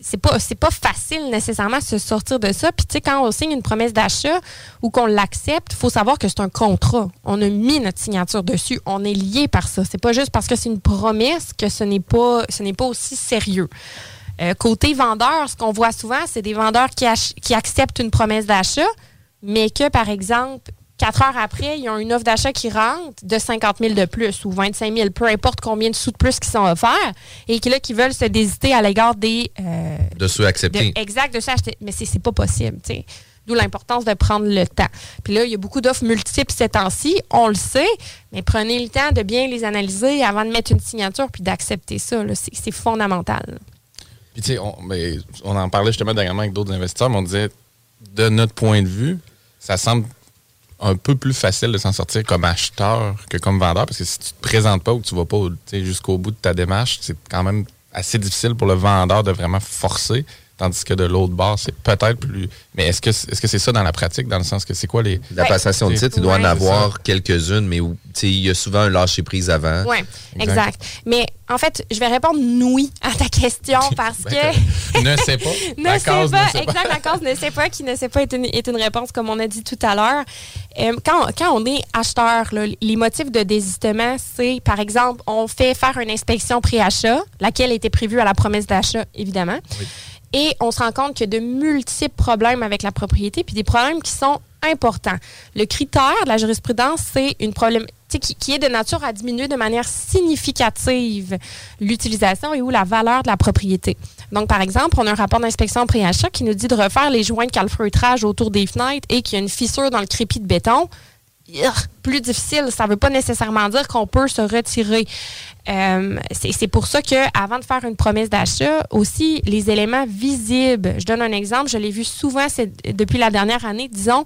c'est pas pas facile nécessairement de se sortir de ça. Puis, tu sais, quand on signe une promesse d'achat ou qu'on l'accepte, faut savoir que c'est un contrat. On a mis notre signature dessus. On est lié par ça. C'est pas juste parce que c'est une promesse que ce n'est pas aussi sérieux. Euh, côté vendeur, ce qu'on voit souvent, c'est des vendeurs qui acceptent une promesse d'achat, mais que, par exemple, quatre heures après, ils ont une offre d'achat qui rentre de 50 000 de plus ou 25 000, peu importe combien de sous de plus qui sont offerts, et qui, là, qui veulent se désiter à l'égard des... euh, De ceux acceptés. de- exact, de ça acheter. Mais c'est pas possible, tu sais. D'où l'importance de prendre le temps. Puis là, il y a beaucoup d'offres multiples ces temps-ci, on le sait, mais prenez le temps de bien les analyser avant de mettre une signature puis d'accepter ça. C'est fondamental. Puis, tu sais, on, on en parlait justement dernièrement avec d'autres investisseurs, mais on disait, de notre point de vue, ça semble un peu plus facile de s'en sortir comme acheteur que comme vendeur, parce que si tu te présentes pas ou que tu vas pas jusqu'au bout de ta démarche, c'est quand même assez difficile pour le vendeur de vraiment forcer. Tandis que de l'autre bord, c'est peut-être plus. Mais est-ce que est-ce que c'est ça dans la pratique, dans le sens que c'est quoi les. La passation de titre, il doit en avoir quelques-unes, mais sais, il y a souvent un lâcher-prise avant. Oui, exact. Mais en fait, je vais répondre oui à ta question parce que. ne sais pas. ne La sait case pas, ne pas. exact, la cause ne sait pas, qui ne sait pas est une, est une réponse, comme on a dit tout à l'heure. Euh, quand, quand on est acheteur, là, les motifs de désistement, c'est, par exemple, on fait faire une inspection pré-achat, laquelle était prévue à la promesse d'achat, évidemment. Et on se rend compte qu'il y a de multiples problèmes avec la propriété, puis des problèmes qui sont importants. Le critère de la jurisprudence, c'est une sais, qui, qui est de nature à diminuer de manière significative l'utilisation et ou la valeur de la propriété. Donc, par exemple, on a un rapport d'inspection pré-achat qui nous dit de refaire les joints de calfeutrage autour des fenêtres et qu'il y a une fissure dans le crépi de béton plus difficile. Ça ne veut pas nécessairement dire qu'on peut se retirer. Euh, c'est pour ça que avant de faire une promesse d'achat, aussi les éléments visibles. Je donne un exemple. Je l'ai vu souvent depuis la dernière année. Disons,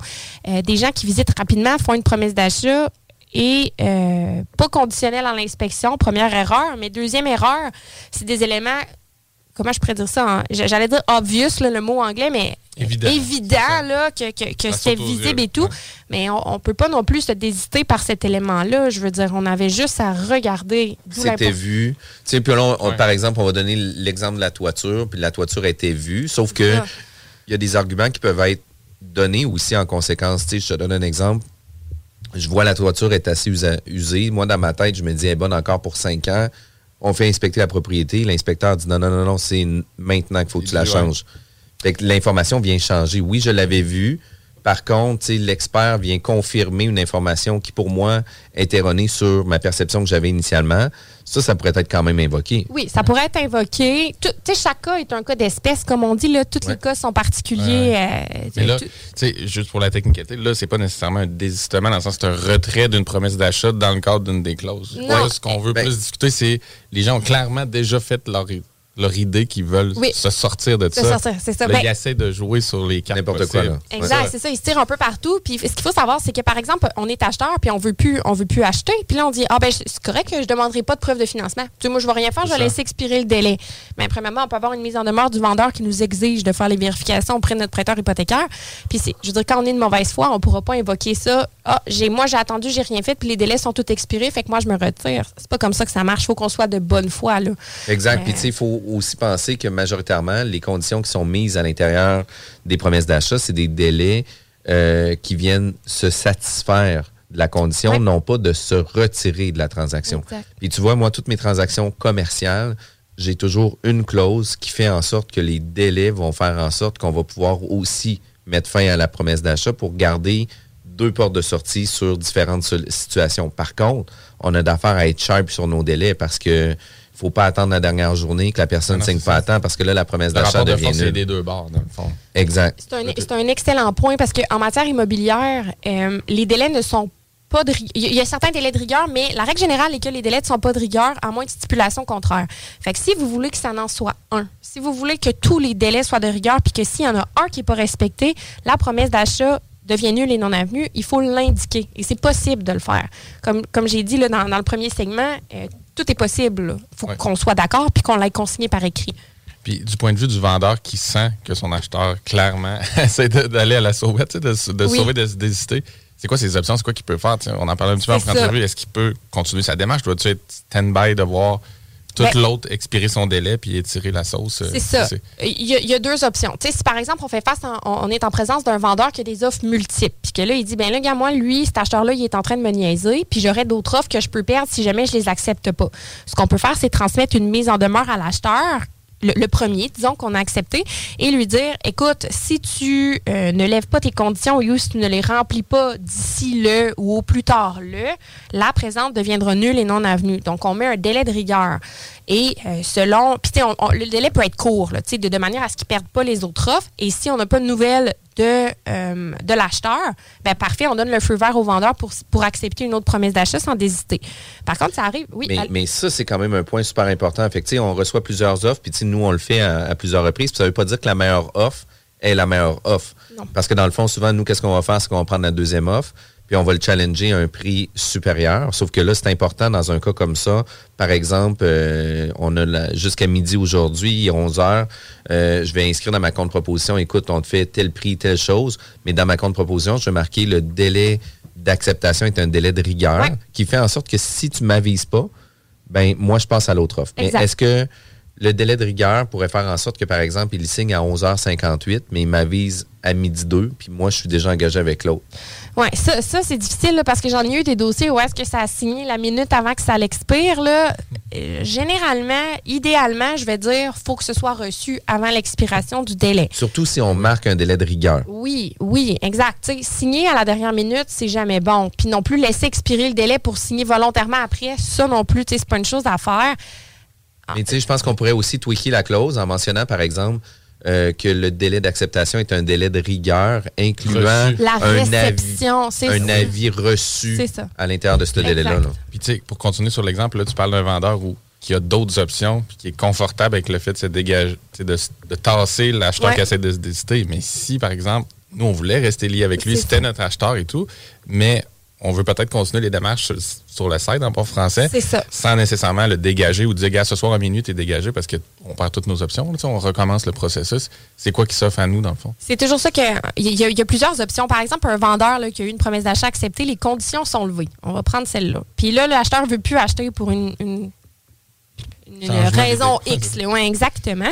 euh, des gens qui visitent rapidement font une promesse d'achat et euh, pas conditionnelle à l'inspection. Première erreur. Mais deuxième erreur, c'est des éléments. Comment je pourrais dire ça? hein? J'allais dire obvious, là, le mot anglais, mais Évident. évident là, que, que, que c'était visible yeux, et tout. Mais on ne peut pas non plus se désiter par cet élément-là. Je veux dire, on avait juste à regarder. C'était vu. Tu sais, puis là, on- on- par exemple, on va donner l'exemple de la toiture, puis la toiture a été vue, sauf que il y a des arguments qui peuvent être donnés aussi en conséquence. Tu sais, je te donne un exemple. Je vois la toiture est assez usa- usée. Moi, dans ma tête, je me dis, elle est bonne encore pour 5 ans. On fait inspecter la propriété. L'inspecteur dit, non, non, non, non, c'est maintenant qu'il faut que tu la ouais. Changes. Fait que l'information vient changer. Oui, je l'avais vue. Par contre, l'expert vient confirmer une information qui, pour moi, est erronée sur ma perception que j'avais initialement. Ça, ça pourrait être quand même invoqué. Oui, ça pourrait être invoqué. Tout- Tu sais, chaque cas est un cas d'espèce, comme on dit. Là, tous les cas sont particuliers. euh, Mais là, tu sais, juste pour la technicité, là, c'est pas nécessairement un désistement dans le sens c'est un retrait d'une promesse d'achat dans le cadre d'une des clauses. Non. Là, ce qu'on veut Ben plus discuter, c'est les gens ont clairement déjà fait leur, leur idée qu'ils veulent Oui. se sortir de Se ça. sortir, c'est ça. Là, Ben- ils essaient de jouer sur les cartes N'importe quoi, là. Exact, c'est ça. Ils se tirent un peu partout. Puis ce qu'il faut savoir, c'est que par exemple, on est acheteur puis on veut plus, on veut plus acheter. Puis là, on dit ah ben c'est correct que je demanderai pas de preuve de financement. Tu sais, moi je vais rien faire, je vais laisser expirer le délai. Mais premièrement, on peut avoir une mise en demeure du vendeur qui nous exige de faire les vérifications auprès de notre prêteur hypothécaire. Puis c'est, je veux dire, quand on est de mauvaise foi, on pourra pas invoquer ça. Ah, j'ai, moi j'ai attendu, j'ai rien fait, puis les délais sont tous expirés, fait que moi je me retire. C'est pas comme ça que ça marche. Il faut qu'on soit de bonne foi là. Exact. Euh, Puis, tu sais, il faut aussi penser que majoritairement, les conditions qui sont mises à l'intérieur des promesses d'achat, c'est des délais euh, qui viennent se satisfaire de la condition, non pas de se retirer de la transaction. Exact. Puis, tu vois, moi, toutes mes transactions commerciales, j'ai toujours une clause qui fait en sorte que les délais vont faire en sorte qu'on va pouvoir aussi mettre fin à la promesse d'achat pour garder deux portes de sortie sur différentes situations. Par contre, on a d'affaires à être sharp sur nos délais parce que faut pas attendre la dernière journée que la personne ne Ah non, signe pas à temps parce que là, la promesse d'achat de devient nulle. des deux bords, dans le fond. Exact. C'est un, c'est un excellent point parce qu'en matière immobilière, euh, les délais ne sont pas de ri- Il y a certains délais de rigueur, mais la règle générale est que les délais ne sont pas de rigueur à moins de stipulation contraire. Fait que si vous voulez que ça n'en soit un, si vous voulez que tous les délais soient de rigueur, puis que s'il y en a un qui n'est pas respecté, la promesse d'achat devient nulle et non avenue, il faut l'indiquer. Et c'est possible de le faire. Comme, comme j'ai dit là, dans, dans le premier segment, euh, tout est possible. Il faut Ouais. qu'on soit d'accord puis qu'on l'ait consigné par écrit. Puis du point de vue du vendeur qui sent que son acheteur, clairement, essaie d'aller à la sauvette, de, de Oui. sauver, de se désister, c'est quoi ses options? C'est quoi qu'il peut faire? On en parlait un petit peu en entrevue. Est-ce qu'il peut continuer sa démarche? Doit-tu être stand-by de voir tout Ben- l'autre expirer son délai puis étirer la sauce? euh, C'est ça. Il y, a, il y a deux options. Tu sais, si par exemple, on fait face, en- on, on est en présence d'un vendeur qui a des offres multiples, puis que là, il dit, ben là, gars, moi, lui, cet acheteur-là, il est en train de me niaiser, puis j'aurais d'autres offres que je peux perdre si jamais je les accepte pas. Ce qu'on peut faire, c'est transmettre une mise en demeure à l'acheteur. Le, le premier, disons, qu'on a accepté, et lui dire, écoute, si tu euh, ne lèves pas tes conditions ou si tu ne les remplis pas d'ici le ou au plus tard le, la présente deviendra nulle et non avenue. Donc, on met un délai de rigueur. Et euh, selon. Puis, le délai peut être court, là, de, de manière à ce qu'ils ne perdent pas les autres offres. Et si on n'a pas de nouvelles de, euh, de l'acheteur, ben parfait, on donne le feu vert au vendeur pour, pour accepter une autre promesse d'achat sans désiter. Par contre, ça arrive. Oui, Mais, ça, c'est quand même un point super important. Fait que, on reçoit plusieurs offres, puis tu sais, nous, on le fait à, à plusieurs reprises. Puis ça veut pas dire que la meilleure offre est la meilleure offre. Non. Parce que dans le fond, souvent, nous, qu'est-ce qu'on va faire? C'est qu'on va prendre la deuxième offre, puis on va le challenger à un prix supérieur. Sauf que là, c'est important dans un cas comme ça. Par exemple, euh, on a jusqu'à midi aujourd'hui, 11 heures, euh, je vais inscrire dans ma compte proposition, écoute, on te fait tel prix, telle chose, mais dans ma compte proposition, je vais marquer le délai d'acceptation est un délai de rigueur Ouais. qui fait en sorte que si tu m'avises pas, ben moi, je passe à l'autre offre. Mais est-ce que le délai de rigueur pourrait faire en sorte que, par exemple, il signe à 11h58, mais il m'avise à midi 2, puis moi, je suis déjà engagé avec l'autre? Oui, ça, ça c'est difficile là, parce que j'en ai eu des dossiers où est-ce que ça a signé la minute avant que ça l'expire. Là. Euh, généralement, idéalement, je vais dire, faut que ce soit reçu avant l'expiration du délai. Surtout si on marque un délai de rigueur. Oui, oui, exact. Signer à la dernière minute, c'est jamais bon. Puis non plus laisser expirer le délai pour signer volontairement après, ça non plus, c'est pas une chose à faire. Mais tu sais, je pense qu'on pourrait aussi tweaker la clause en mentionnant, par exemple, euh, que le délai d'acceptation est un délai de rigueur incluant Reçu. La un réception, avis, un ça. avis reçu ça. à l'intérieur de ce délai-là. là. Puis tu sais, pour continuer sur l'exemple, là, tu parles d'un vendeur où, qui a d'autres options, puis qui est confortable avec le fait de se dégager, de, tasser l'acheteur Ouais. qui essaie de se décider. Mais si, par exemple, nous, on voulait rester lié avec lui, c'était notre acheteur et tout, mais on veut peut-être continuer les démarches sur, sur le site en bon français, C'est ça. sans nécessairement le dégager ou dire, gars, ce soir à minuit, t'es dégagé parce qu'on perd toutes nos options. là, on recommence le processus. C'est quoi qui s'offre à nous, dans le fond? C'est toujours ça que. Il y, a- il y a plusieurs options. Par exemple, un vendeur là, qui a eu une promesse d'achat acceptée, les conditions sont levées. On va prendre celle-là. Puis là, l'acheteur ne veut plus acheter pour une, une- une Changement raison. X. là. Ouais, exactement.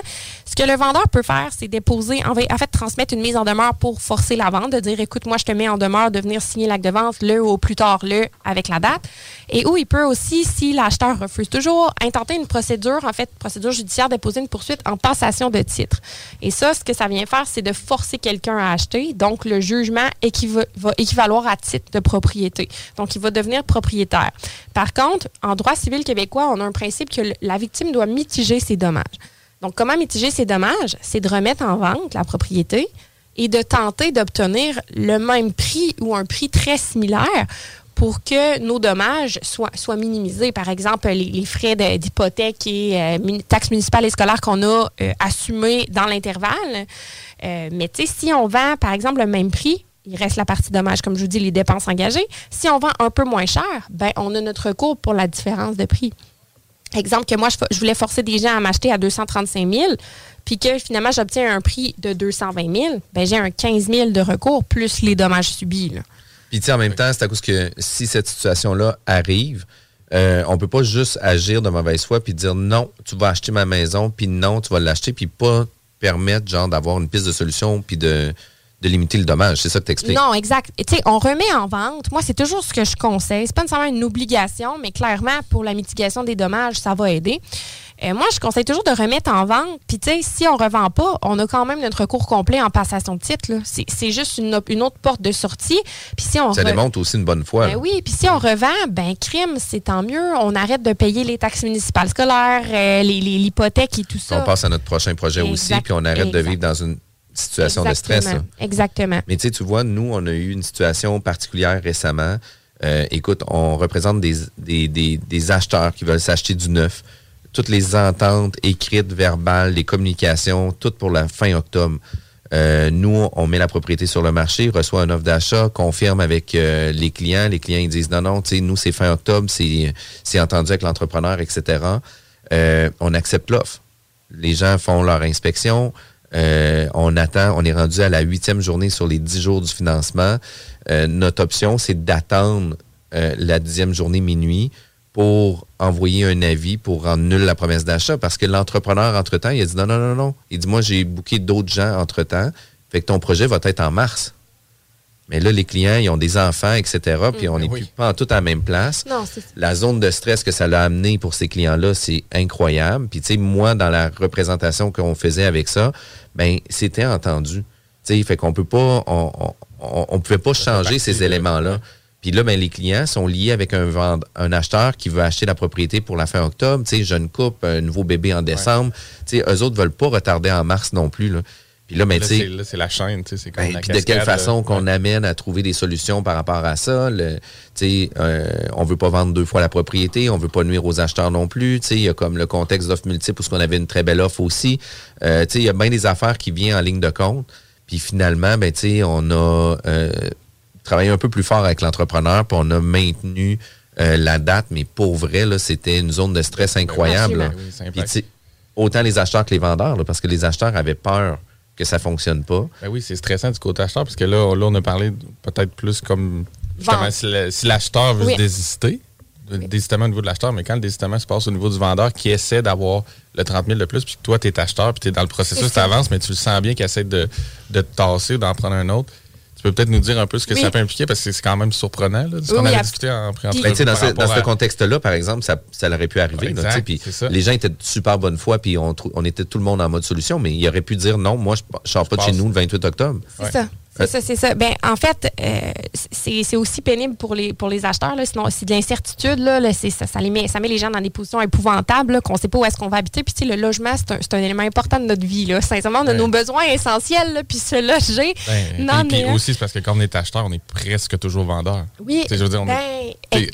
Ce que le vendeur peut faire, c'est déposer, en fait, transmettre une mise en demeure pour forcer la vente, de dire écoute, moi, je te mets en demeure de venir signer l'acte de vente le ou plus tard le avec la date. Et où il peut aussi, si l'acheteur refuse toujours, intenter une procédure, en fait, procédure judiciaire, déposer une poursuite en passation de titre. Et ça, ce que ça vient faire, c'est de forcer quelqu'un à acheter. Donc, le jugement équiva- va équivaloir à titre de propriété. Donc, il va devenir propriétaire. Par contre, en droit civil québécois, on a un principe que la victime doit mitiger ses dommages. Donc, comment mitiger ses dommages? C'est de remettre en vente la propriété et de tenter d'obtenir le même prix ou un prix très similaire pour que nos dommages soient, minimisés. Par exemple, les, frais d'hypothèque et euh, taxes municipales et scolaires qu'on a euh, assumés dans l'intervalle. Euh, mais tu sais, si on vend, par exemple, le même prix, il reste la partie dommage, comme je vous dis, les dépenses engagées. Si on vend un peu moins cher, ben, on a notre recours pour la différence de prix. Exemple que moi, je, voulais forcer des gens à m'acheter à 235 000, puis que finalement, j'obtiens un prix de 220 000, ben, j'ai un 15 000 de recours plus les dommages subis. là. Puis tu en même temps, c'est à cause que si cette situation-là arrive, euh, on peut pas juste agir de mauvaise foi puis dire non, tu vas acheter ma maison, puis non, tu vas l'acheter, puis pas permettre genre d'avoir une piste de solution puis de, de limiter le dommage. C'est ça que tu expliques. Non, exact. Tu sais, on remet en vente. Moi, c'est toujours ce que je conseille. C'est pas nécessairement une obligation, mais clairement, pour la mitigation des dommages, ça va aider. Euh, moi, je conseille toujours de remettre en vente. Puis, tu sais, si on revend pas, on a quand même notre recours complet en passation de titre. C'est juste une, autre porte de sortie. Puis, si on Ça re- démontre aussi une bonne foi. Ben oui, puis si on revend, ben crime, c'est tant mieux. On arrête de payer les taxes municipales scolaires, euh, les- les- l'hypothèque et tout ça. On passe à notre prochain projet aussi, puis on arrête de vivre dans une situation de stress. là. Exactement. Mais tu sais, tu vois, nous, on a eu une situation particulière récemment. Euh, écoute, on représente des, des, des- des acheteurs qui veulent s'acheter du neuf. Toutes les ententes écrites, verbales, les communications, tout pour la fin octobre. Euh, nous, on met la propriété sur le marché, reçoit une offre d'achat, confirme avec euh, les clients. Les clients ils disent non, non, tu sais, nous, c'est fin octobre, c'est entendu avec l'entrepreneur, etc. On accepte l'offre. Les gens font leur inspection. Euh, on attend, on est rendu à la huitième journée sur les dix jours du financement. Euh, notre option, c'est d'attendre euh, la dixième journée minuit pour envoyer un avis pour rendre nulle la promesse d'achat parce que l'entrepreneur, entre-temps, il a dit non, non, non, non. Il dit, moi, j'ai booké d'autres gens entre-temps. Fait que ton projet va être en mars. Mais là, les clients, ils ont des enfants, etc. Puis on n'est plus pas en tout à la même place. Non, c'est ça. La zone de stress que ça l'a amené pour ces clients-là, c'est incroyable. Puis, tu sais, moi, dans la représentation qu'on faisait avec ça, ben, c'était entendu. Tu sais, fait qu'on peut pas, on, on, pouvait pas changer ces éléments-là. Puis là, ben, les clients sont liés avec un vend- un acheteur qui veut acheter la propriété pour la fin octobre. Tu sais, jeune couple, un nouveau bébé en décembre. Tu sais, eux autres veulent pas retarder en mars non plus, là. Puis là, ben, tu c'est- la chaîne, tu sais, c'est comme ben, de quelle façon qu'on amène à trouver des solutions par rapport à ça. Tu sais, euh, on veut pas vendre deux fois la propriété, on veut pas nuire aux acheteurs non plus. Tu sais, Il y a comme le contexte d'offres multiples où ce qu'on avait une très belle offre aussi. Euh, tu sais, Il y a bien des affaires qui viennent en ligne de compte. Puis finalement, ben, tu sais, on a euh, travaillé un peu plus fort avec l'entrepreneur, puis on a maintenu la date, mais pour vrai, là, c'était une zone de stress incroyable. Absolument. Oui, sais, autant les acheteurs que les vendeurs, là, parce que les acheteurs avaient peur que ça fonctionne pas. Ben oui, c'est stressant du côté acheteur, parce que là, on- là on a parlé peut-être plus comme justement si l'acheteur veut Oui. se désister, le désistement au niveau de l'acheteur, mais quand le désistement se passe au niveau du vendeur qui essaie d'avoir le 30 000 de plus, puis que toi, tu es acheteur, puis tu es dans le processus, tu avances, mais tu le sens bien qu'il essaie de, de te tasser ou d'en prendre un autre. Tu peux peut-être nous dire un peu ce que Oui. ça peut impliquer, parce que c'est quand même surprenant, là, de ce Oui, qu'on oui, avait discuté en préentrée. Ben, tu sais, dans ce, dans ce contexte-là, par exemple, ça, ça aurait pu arriver. Exact, puis les gens étaient de super bonne foi, puis on, on était tout le monde en mode solution, mais il aurait pu dire non, moi, je, je sors pas de chez nous le 28 octobre. C'est ça. C'est ça, c'est ça. Ben, en fait, euh, c'est aussi pénible pour les, pour les acheteurs. Là. Sinon, c'est de l'incertitude. Là, ça, ça, les met, ça met les gens dans des positions épouvantables, qu'on ne sait pas où est-ce qu'on va habiter. Puis, tu sais, le logement, c'est un, un élément important de notre vie. Là. Sincèrement, on a Ouais. nos besoins essentiels. Là, puis se loger. Ben, non, puis, puis mais, aussi, c'est parce que quand on est acheteur, on est presque toujours vendeur. Oui, je veux dire, on ben,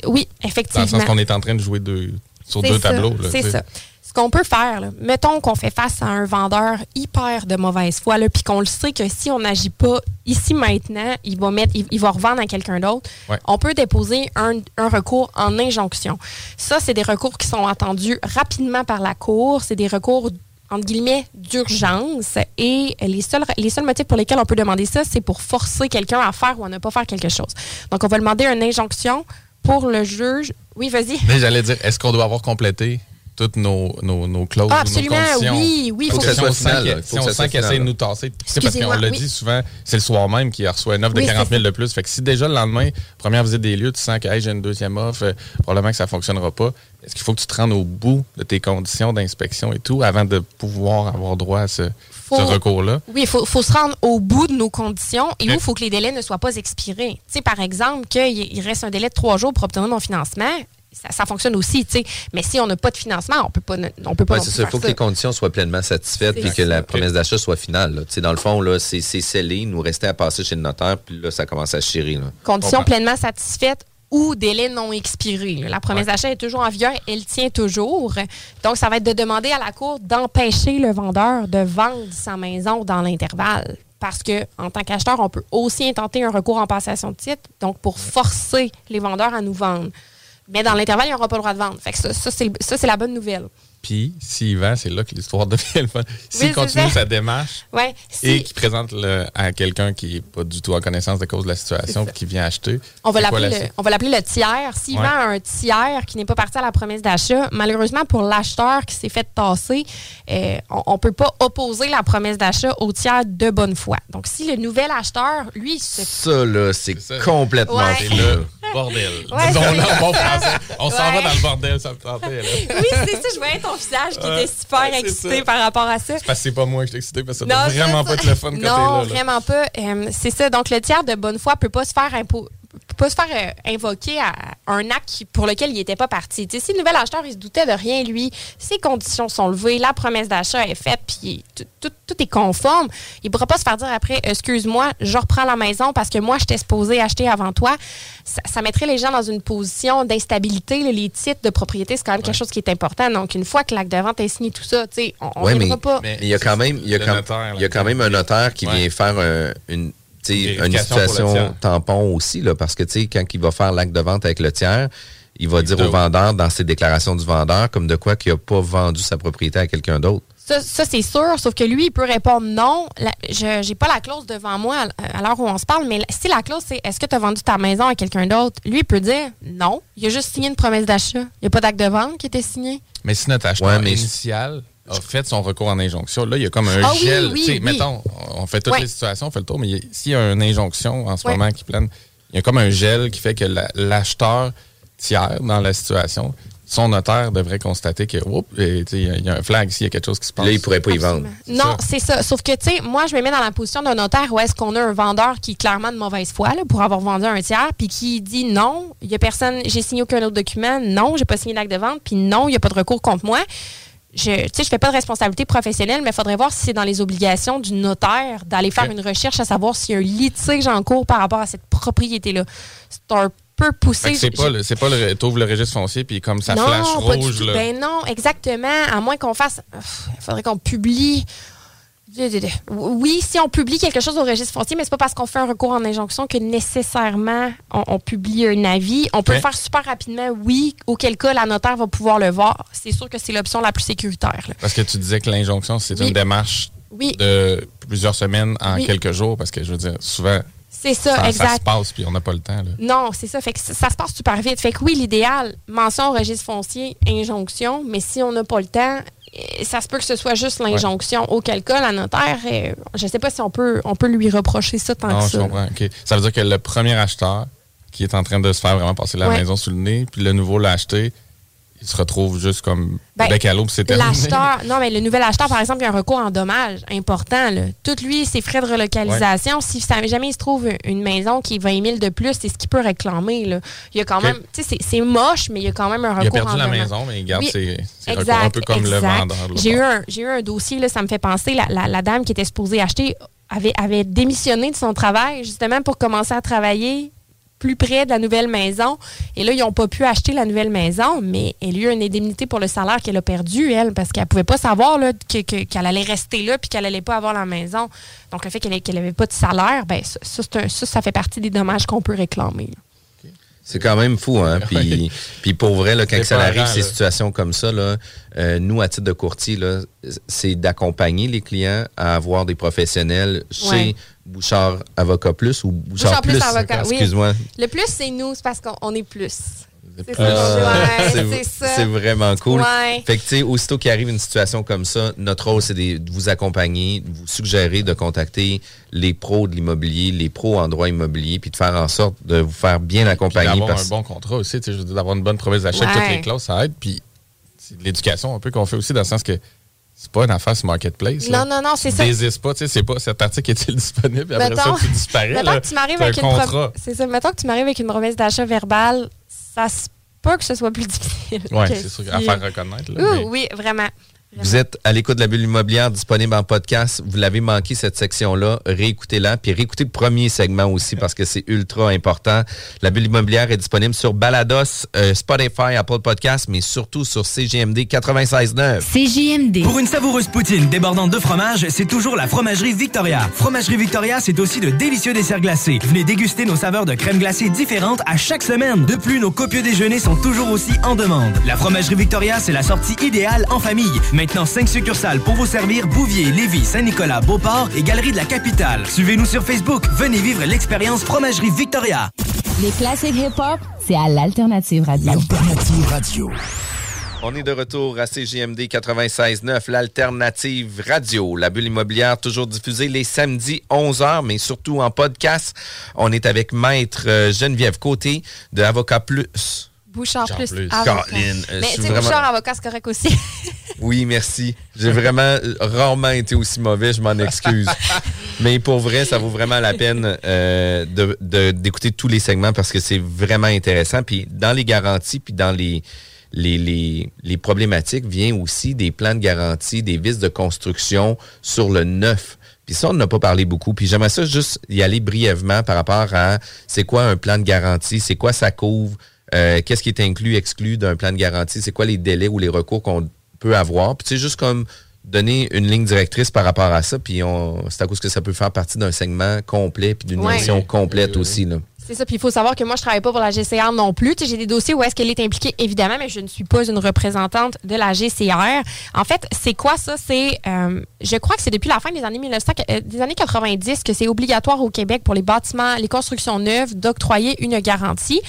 oui, Dans le effectivement. sens qu'on est en train de jouer deux, sur deux ça, tableaux. C'est ça. Ce qu'on peut faire, là, mettons qu'on fait face à un vendeur hyper de mauvaise foi, puis qu'on le sait que si on n'agit pas ici maintenant, il va mettre, il, il va revendre à quelqu'un d'autre. Ouais. On peut déposer un, un recours en injonction. Ça, c'est des recours qui sont attendus rapidement par la cour. C'est des recours entre guillemets d'urgence et les seuls les seuls motifs pour lesquels on peut demander ça, c'est pour forcer quelqu'un à faire ou à ne pas faire quelque chose. Donc on va demander une injonction pour le juge. Oui, vas-y. Mais j'allais dire, est-ce qu'on doit avoir complété? Toutes nos, nos, nos clauses, Ah, nos absolument, conditions? oui, oui, Faut faut que que si ça soit final, si que on sent qu'il essaie de nous tasser, tu sais, parce qu'on oui. dit souvent, c'est le soir même qu'il reçoit une offre Oui, de 40 c'est 000 de plus. Fait que si déjà le lendemain, première visite des lieux, tu sens que hey, j'ai une deuxième offre, euh, probablement que ça ne fonctionnera pas, est-ce qu'il faut que tu te rendes au bout de tes conditions d'inspection et tout avant de pouvoir avoir droit à ce, Faut- ce recours-là? Oui, il faut, faut se rendre au bout de nos conditions et où il faut que les délais ne soient pas expirés. Tu sais, par exemple, qu'il il reste un délai de trois jours pour obtenir mon financement, ça, ça fonctionne aussi, tu sais. Mais si on n'a pas de financement, on peut pas, on peut pas Ouais, c'est. Il faut que les conditions soient pleinement satisfaites puis que la promesse d'achat soit finale. là. Tu sais, Dans le fond, là, c'est c'est scellé. Il nous restait à passer chez le notaire, puis là, ça commence à chirer. Là. Conditions Comprends. pleinement satisfaites ou délai non expiré. La promesse d'achat est toujours en vigueur, elle tient toujours. Donc, ça va être de demander à la Cour d'empêcher le vendeur de vendre sa maison dans l'intervalle. Parce que, en tant qu'acheteur, on peut aussi intenter un recours en passation de titre, donc pour forcer les vendeurs à nous vendre. Mais dans l'intervalle, il n'y aura pas le droit de vendre. Ça, c'est la bonne nouvelle. Puis, s'il vend, c'est là que l'histoire devient le fun. S'il continue sa démarche Ouais, si- et qu'il présente le- à quelqu'un qui n'est pas du tout en connaissance de cause de la situation, qui vient acheter, On va l'appeler la le, on va l'appeler le tiers. S'il Ouais. vend un tiers qui n'est pas parti à la promesse d'achat, malheureusement pour l'acheteur qui s'est fait tasser, euh, on ne peut pas opposer la promesse d'achat au tiers de bonne foi. Donc si le nouvel acheteur, lui, se Ça, là, c'est complètement Ouais. bordel. Ouais, Disons-le c'est- en bon français. On s'en Ouais. va dans le bordel, ça me tentait. Là. oui, c'est ça, je voyais ton visage qui était super ouais, excité ça. par rapport à ça. C'est parce que c'est pas moi je suis excité, parce que ça Non, doit vraiment pas être le fun quand t'es là. Non, là. vraiment pas. Euh, c'est ça. Donc, le tiers de bonne foi peut pas se faire impo- peut pas se faire euh, invoquer à un acte pour lequel il n'était pas parti. Si le nouvel acheteur il se doutait de rien, lui, ses conditions sont levées, la promesse d'achat est faite, puis tout, tout- tout est conforme, il ne pourra pas se faire dire après, excuse-moi, je reprends la maison parce que moi, je t'ai supposé acheter avant toi. Ça, ça mettrait les gens dans une position d'instabilité. Les titres de propriété, c'est quand même quelque chose qui est important. Donc, une fois que l'acte de vente est signé, tout ça, tu sais, on ne Ouais, mais pas. mais il y a quand même, il y a quand, notaire, il y a quand même un notaire qui Ouais. vient faire un- une, une situation tampon aussi, là, parce que tu sais, quand il va faire l'acte de vente avec le tiers, il va dire doit- au vendeur dans ses déclarations du vendeur comme de quoi qu'il n'a pas vendu sa propriété à quelqu'un d'autre. Ça, ça, c'est sûr, sauf que lui, il peut répondre non. La- je n'ai pas la clause devant moi à, à l'heure où on se parle, mais la- si la clause, c'est est-ce que tu as vendu ta maison à quelqu'un d'autre, lui, il peut dire non. Il a juste signé une promesse d'achat. Il n'y a pas d'acte de vente qui était signé. Mais si notre acheteur Ouais, mais- initial a fait son recours en injonction, là, il y a comme un Ah gel. oui, oui. Mettons, on fait toutes Ouais. les situations, on fait le tour, mais s'il y a une injonction en ce Ouais. moment qui plane, il y a comme un gel qui fait que la- l'acheteur tiers dans la situation, son notaire devrait constater que, il y a- il y, a un flag ici, il y a quelque chose qui se passe. Là, il pourrait pas y vendre. Non, c'est ça. Sauf que, tu sais, moi, je me mets dans la position d'un notaire où est-ce qu'on a un vendeur qui est clairement de mauvaise foi là, pour avoir vendu un tiers, puis qui dit non, il y a personne, j'ai signé aucun autre document, non, j'ai pas signé d'acte de vente, puis non, il n'y a pas de recours contre moi. Je, tu sais, je fais pas de responsabilité professionnelle, mais il faudrait voir si c'est dans les obligations du notaire d'aller faire une recherche à savoir s'il y a un litige en cours par rapport à cette propriété-là. C'est un peu poussé. C'est pas, le- c'est pas le, t'ouvres le registre foncier, puis comme ça non, flash pas du rouge, tout. là. Ben non, exactement. À moins qu'on fasse. Il faudrait qu'on publie. Oui, si on publie quelque chose au registre foncier, mais c'est pas parce qu'on fait un recours en injonction que nécessairement on, on publie un avis. On peut le faire super rapidement, oui, auquel cas la notaire va pouvoir le voir. C'est sûr que c'est l'option la plus sécuritaire. là. Parce que tu disais que l'injonction, c'est Oui. une démarche Oui. de plusieurs semaines en Oui. quelques jours, parce que je veux dire, souvent, C'est ça, ça, ça exact. se passe, puis on n'a pas le temps. Là. Non, c'est ça. Fait que ça, ça se passe super vite. Fait que oui, l'idéal, mention au registre foncier, injonction, mais si on n'a pas le temps, ça se peut que ce soit juste l'injonction. Auquel cas, la notaire, eh, je sais pas si on peut, on peut lui reprocher ça tant Non, que je ça. comprends. Ça veut dire que le premier acheteur qui est en train de se faire vraiment passer la Ouais. maison sous le nez, puis le nouveau l'a acheté, il se retrouve juste comme Ben, bec à l'eau, c'est. L'acheteur, non, mais le nouvel acheteur, par exemple, il y a un recours en dommages important. Là. Tout lui, ses frais de relocalisation, si ça- jamais il se trouve une maison qui est 20 000 de plus, c'est ce qu'il peut réclamer. Là. Il y a quand même, tu sais, c'est- moche, mais il y a quand même un recours Il a perdu en la maison, mais il garde Oui, ses, ses recours un peu comme le vendeur. J'ai eu, un, j'ai eu un dossier, là, ça me fait penser, la, la- la dame qui était supposée acheter avait, avait démissionné de son travail justement pour commencer à travailler plus près de la nouvelle maison. Et là, ils n'ont pas pu acheter la nouvelle maison, mais elle a eu une indemnité pour le salaire qu'elle a perdu, elle, parce qu'elle ne pouvait pas savoir là, que- qu'elle allait rester là puis qu'elle n'allait pas avoir la maison. Donc, le fait qu'elle n'avait pas de salaire, ben, ça, ça, fait partie des dommages qu'on peut réclamer. C'est quand même fou, hein? Puis, puis pour vrai, là, quand ça arrive, ces situations comme ça, là, euh, nous, à titre de courtier, là, c'est d'accompagner les clients à avoir des professionnels chez Ouais. Bouchard Avocat Plus ou Bouchard, Bouchard Plus Avocat, oui. Excuse-moi. Le plus, c'est nous, c'est parce qu'on on est plus. C'est Ah, ouais, c'est- vraiment cool. Ouais. Fait que, tu sais, aussitôt qu'il arrive une situation comme ça, notre rôle, c'est de vous accompagner, de vous suggérer de contacter les pros de l'immobilier, les pros en droit immobilier, puis de faire en sorte de vous faire bien accompagner. d'avoir parce- un bon contrat aussi, d'avoir une bonne promesse d'achat, Ouais. toutes les clauses, ça aide. Puis c'est de l'éducation un peu qu'on fait aussi, dans le sens que c'est pas une affaire sur Marketplace. là. Non, non, non, c'est ça. désistes pas, tu sais, c'est pas cet article est-il disponible, puis après Mettons- ça, tu disparais. Mettons là. que tu m'arrives avec un une pro- ça. Mettons que tu m'arrives avec une promesse d'achat verbale, ça se peut que ce soit plus difficile. Que c'est sûr, à faire reconnaître. là, Ouh, mais- Oui, vraiment. Vous êtes à l'écoute de la bulle immobilière disponible en podcast. Vous l'avez manqué cette section-là. Réécoutez-la. Puis réécoutez le premier segment aussi parce que c'est ultra important. La bulle immobilière est disponible sur Balados, euh, Spotify, Apple Podcast, mais surtout sur CGMD 96.9. CJMD. Pour une savoureuse poutine débordante de fromage, c'est toujours la Fromagerie Victoria. Fromagerie Victoria, c'est aussi de délicieux desserts glacés. Venez déguster nos saveurs de crème glacée différentes à chaque semaine. De plus, nos copieux déjeuners sont toujours aussi en demande. La Fromagerie Victoria, c'est la sortie idéale en famille. Maintenant, 5 succursales pour vous servir Bouvier, Lévis, Saint-Nicolas, Beauport et Galerie de la Capitale. Suivez-nous sur Facebook. Venez vivre l'expérience Fromagerie Victoria. Les classiques hip-hop, c'est à l'Alternative Radio. Alternative Radio. On est de retour à CGMD 96.9, l'alternative radio. La bulle immobilière, toujours diffusée les samedis 11h, mais surtout en podcast. On est avec Maître euh, Geneviève Côté de Avocat Plus. Bouchard Bouchard plus. plus. avocat. Caroline, euh, Mais c'est tu sais, vraiment- Bouchard avocat, c'est correct aussi. Oui, merci. J'ai vraiment euh, rarement été aussi mauvais, je m'en excuse. Mais pour vrai, ça vaut vraiment la peine euh, de- de- d'écouter tous les segments parce que c'est vraiment intéressant. Puis dans les garanties, puis dans les, les, les, les problématiques, vient aussi des plans de garantie, des vis de construction sur le neuf. Puis ça, on n'a pas parlé beaucoup. Puis j'aimerais ça juste y aller brièvement par rapport à c'est quoi un plan de garantie, c'est quoi ça couvre, euh, qu'est-ce qui est inclus, exclu d'un plan de garantie, c'est quoi les délais ou les recours qu'on peut avoir? Puis tu sais, juste comme donner une ligne directrice par rapport à ça, puis on, c'est à cause que ça peut faire partie d'un segment complet, puis d'une Ouais. mission complète aussi. Là. C'est ça, puis il faut savoir que moi, je travaille pas pour la GCR non plus. J'ai des dossiers où est-ce qu'elle est impliquée, évidemment, mais je ne suis pas une représentante de la GCR. En fait, c'est quoi ça? C'est, euh, je crois que c'est depuis la fin des années 1900, euh, des années 90 que c'est obligatoire au Québec pour les bâtiments, les constructions neuves d'octroyer une garantie.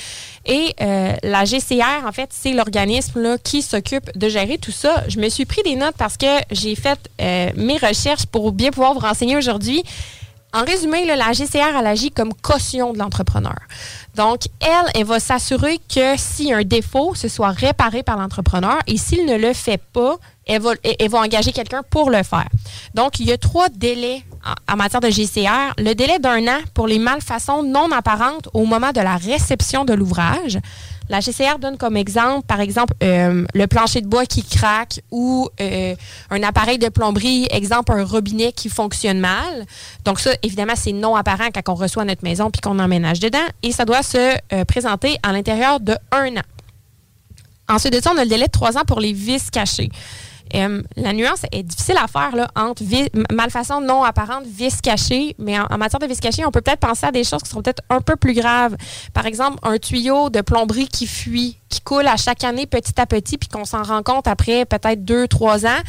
Et euh, la GCR, en fait, c'est l'organisme qui s'occupe de gérer tout ça. Je me suis pris des notes parce que j'ai fait euh, mes recherches pour bien pouvoir vous renseigner aujourd'hui. En résumé, la GCR, elle agit comme caution de l'entrepreneur. Donc, elle, elle va s'assurer que a un défaut, ce soit réparé par l'entrepreneur et s'il ne le fait pas, elle va, engager quelqu'un pour le faire. Donc, il y a trois délais en, en matière de GCR. Le délai d'un an pour les malfaçons non apparentes au moment de la réception de l'ouvrage. La GCR donne comme exemple, par exemple, euh, le plancher de bois qui craque ou euh, un appareil de plomberie, exemple, un robinet qui fonctionne mal. Donc ça, évidemment, c'est non apparent quand on reçoit notre maison puis qu'on emménage dedans. Et ça doit se euh, présenter à l'intérieur de un an. Ensuite de ça, on a le délai de trois ans pour les vis cachés. Euh, la nuance est difficile à faire là, entre malfaçon non apparente, vice caché. Mais en, matière de vice caché, on peut peut-être penser à des choses qui sont peut-être un peu plus graves. Par exemple, un tuyau de plomberie qui fuit, qui coule à chaque année petit à petit, puis qu'on s'en rend compte après peut-être deux, trois ans.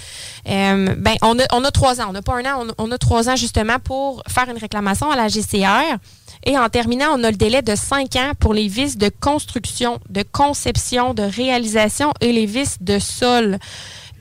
Euh, ben, on a, on a trois ans. On n'a pas un an, on a trois ans justement pour faire une réclamation à la GCR. Et en terminant, on a le délai de cinq ans pour les vices de construction, de conception, de réalisation et les vices de sol.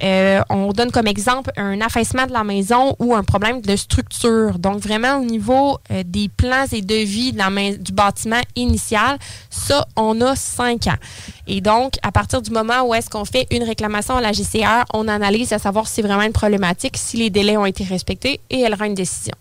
Euh, on donne comme exemple un affaissement de la maison ou un problème de structure. Donc, vraiment, au niveau euh, des plans et devis de la du bâtiment initial, ça, on a cinq ans. Et donc, à partir du moment où est-ce qu'on fait une réclamation à la GCR, on analyse à savoir si c'est vraiment une problématique, si les délais ont été respectés et elle rend une décision.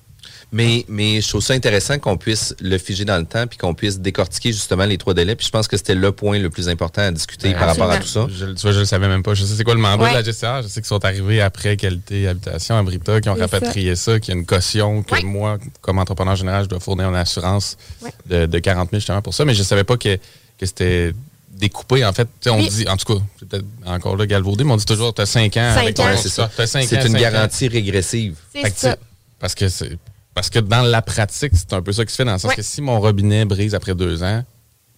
Mais, mais je trouve ça intéressant qu'on puisse le figer dans le temps puis qu'on puisse décortiquer justement les trois délais. Puis je pense que c'était le point le plus important à discuter par rapport à tout ça. Je, tu vois, je le savais même pas. Je sais c'est quoi le mandat Ouais. de la GCR. Je sais qu'ils sont arrivés après Qualité Habitation à Brita, qui ont ça. rapatrié ça, qu'il y a une caution que moi, comme entrepreneur général, je dois fournir une assurance de, de 40 000 justement pour ça. Mais je savais pas que, que c'était découpé. En fait, on Oui. dit, en tout cas, c'est peut-être encore là galvaudé, mais on dit toujours, tu as 5 ans. Cinq avec ans. c'est ça. C'est une ans. garantie régressive. C'est ça. Parce que c'est parce que dans la pratique, c'est un peu ça qui se fait dans le sens Ouais. que si mon robinet brise après deux ans,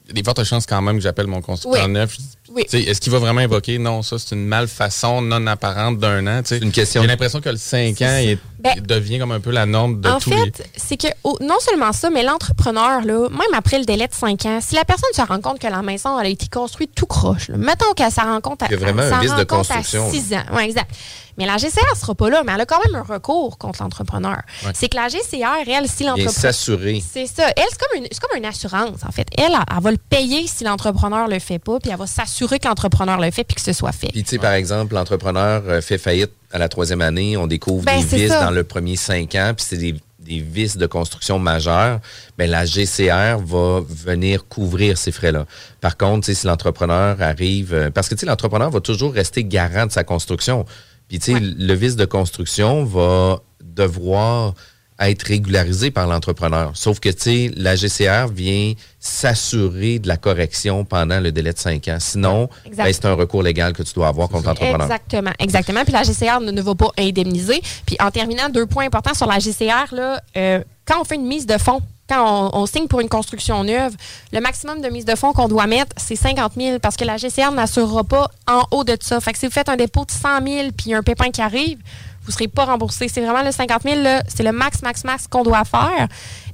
il y a des fortes chances quand même que j'appelle mon constructeur Oui. neuf. Est-ce qu'il va vraiment invoquer non, ça c'est une malfaçon non apparente d'un an? C'est une question. J'ai l'impression que le 5 ans il, Ben, il devient comme un peu la norme de en tous fait, les. c'est que oh, non seulement ça, mais l'entrepreneur, là, même après le délai de 5 ans, si la personne se rend compte que la maison elle a été construite tout croche, là, mettons qu'elle s'en rend compte à, Il y a vraiment un vice de compte à construction, 6 ans. Ouais, exact. Mais la GCR sera pas là, mais elle a quand même un recours contre l'entrepreneur. Ouais. C'est que la GCR, elle, si l'entrepreneur. s'assurer. C'est ça. Elle, c'est comme, une, c'est comme une assurance, en fait. Elle, elle, elle va le payer si l'entrepreneur le fait pas, puis elle va s'assurer que l'entrepreneur le fait, puis que ce soit fait. Puis, tu sais, par exemple, l'entrepreneur euh, fait faillite à la troisième année, on découvre Ben, des vices ça. dans le premier cinq ans, puis c'est des, des vices de construction majeurs. Mais la GCR va venir couvrir ces frais-là. Par contre, si l'entrepreneur arrive, euh, parce que tu sais, l'entrepreneur va toujours rester garant de sa construction. Puis, tu sais, le vice de construction va devoir être régularisé par l'entrepreneur. Sauf que, tu sais, la GCR vient s'assurer de la correction pendant le délai de cinq ans. Sinon, ben, c'est un recours légal que tu dois avoir contre l'entrepreneur. Exactement, exactement. Puis la GCR ne, ne va pas indemniser. Puis en terminant, deux points importants sur la GCR, là, euh, quand on fait une mise de fonds, quand on, on signe pour une construction neuve, le maximum de mise de fonds qu'on doit mettre, c'est 50 000 parce que la GCR n'assurera pas en haut de ça. Fait que si vous faites un dépôt de 100 000 puis un pépin qui arrive, vous ne serez pas remboursé. C'est vraiment le 50 000, là, c'est le max, max, max qu'on doit faire.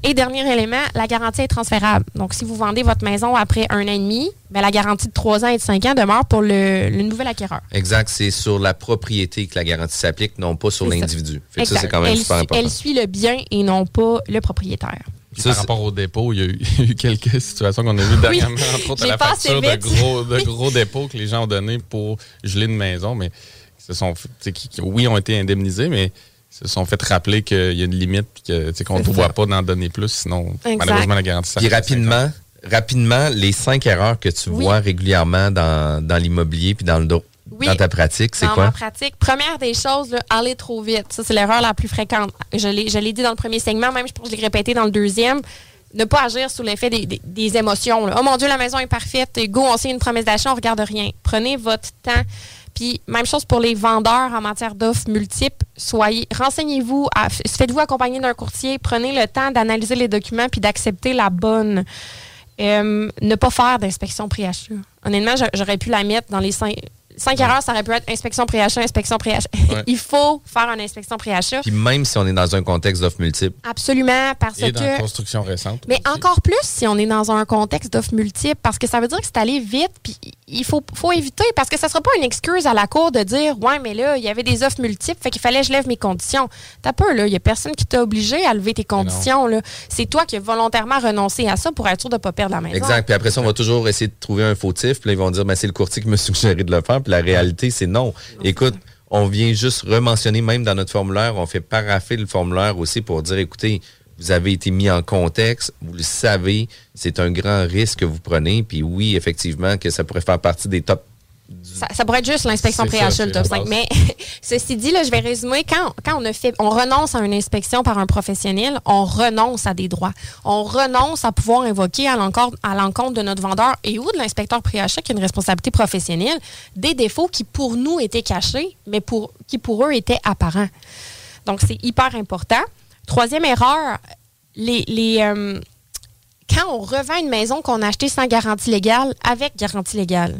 Et dernier élément, la garantie est transférable. Donc, si vous vendez votre maison après un an et demi, ben, la garantie de 3 ans et de 5 ans demeure pour le, le nouvel acquéreur. Exact, c'est sur la propriété que la garantie s'applique, non pas sur ça. l'individu. Ça, Exact. c'est quand même elle, super suit- important. elle suit le bien et non pas le propriétaire. Par rapport au dépôt, il y a eu, il y a eu quelques situations qu'on a vues dernièrement, entre autres à J'ai la facture de gros, de gros dépôts que les gens ont donnés pour geler une maison, mais se sont, qui, qui, oui, ont été indemnisés, mais se sont fait rappeler qu'il y a une limite et que, tu sais, qu'on ne doit pas en donner plus, sinon Exact. malheureusement la garantie Puis s'arrête. rapidement, rapidement, les cinq erreurs que tu Oui. vois régulièrement dans, dans l'immobilier puis dans le do- Oui. dans ta pratique, c'est Dans quoi? ma pratique, première des choses, là, aller trop vite. Ça, c'est l'erreur la plus fréquente. Je l'ai, je l'ai dit dans le premier segment, même je pense que je l'ai répété dans le deuxième. Ne pas agir sous l'effet des, des- des émotions. là. Oh mon Dieu, la maison est parfaite. Go, on signe une promesse d'achat, on regarde rien. Prenez votre temps. Puis, même chose pour les vendeurs en matière d'offres multiples. Soyez, renseignez-vous, faites-vous accompagner d'un courtier, prenez le temps d'analyser les documents puis d'accepter la bonne. Euh, ne pas faire d'inspection pré-achat. Honnêtement, j'a- j'aurais pu la mettre dans les cinq, cinq erreurs, ça aurait pu être inspection pré-achat, inspection pré-achat. Ouais. Il faut faire une inspection pré-achat. Puis même si on est dans un contexte d'offres multiples. Absolument, parce Et dans que. construction récente. Mais encore plus si on est dans un contexte d'offres multiples, parce que ça veut dire que c'est allé vite, puis il faut, faut éviter, parce que ça ne sera pas une excuse à la cour de dire Ouais, mais là, il y avait des offres multiples, fait qu'il fallait que je lève mes conditions. T'as peur, là, il n'y a personne qui t'a obligé à lever tes conditions. là. C'est toi qui as volontairement renoncé à ça pour être sûr de ne pas perdre la maison. Exact. Puis après ça, on va toujours essayer de trouver un fautif. Puis là, ils vont dire, ben, c'est le courtier qui me suggéré de le faire. Puis la réalité, c'est non. Écoute, on vient juste rementionner, même dans notre formulaire, on fait paraffer le formulaire aussi pour dire, écoutez, vous avez été mis en contexte, vous le savez, c'est un grand risque que vous prenez. Puis oui, effectivement, que ça pourrait faire partie des top. Ça, ça pourrait être juste l'inspection C'est ça, pré-achat, le c'est top la 5. base. Mais ceci dit, là, je vais résumer. Quand, quand on, a fait, on renonce à une inspection par un professionnel, on renonce à des droits. On renonce à pouvoir invoquer à l'encontre, à l'encontre de notre vendeur et ou de l'inspecteur pré-achat qui a une responsabilité professionnelle des défauts qui pour nous étaient cachés, mais pour, qui pour eux étaient apparents. Donc, c'est hyper important. Troisième erreur, les, les, euh, quand on revend une maison qu'on a achetée sans garantie légale, avec garantie légale.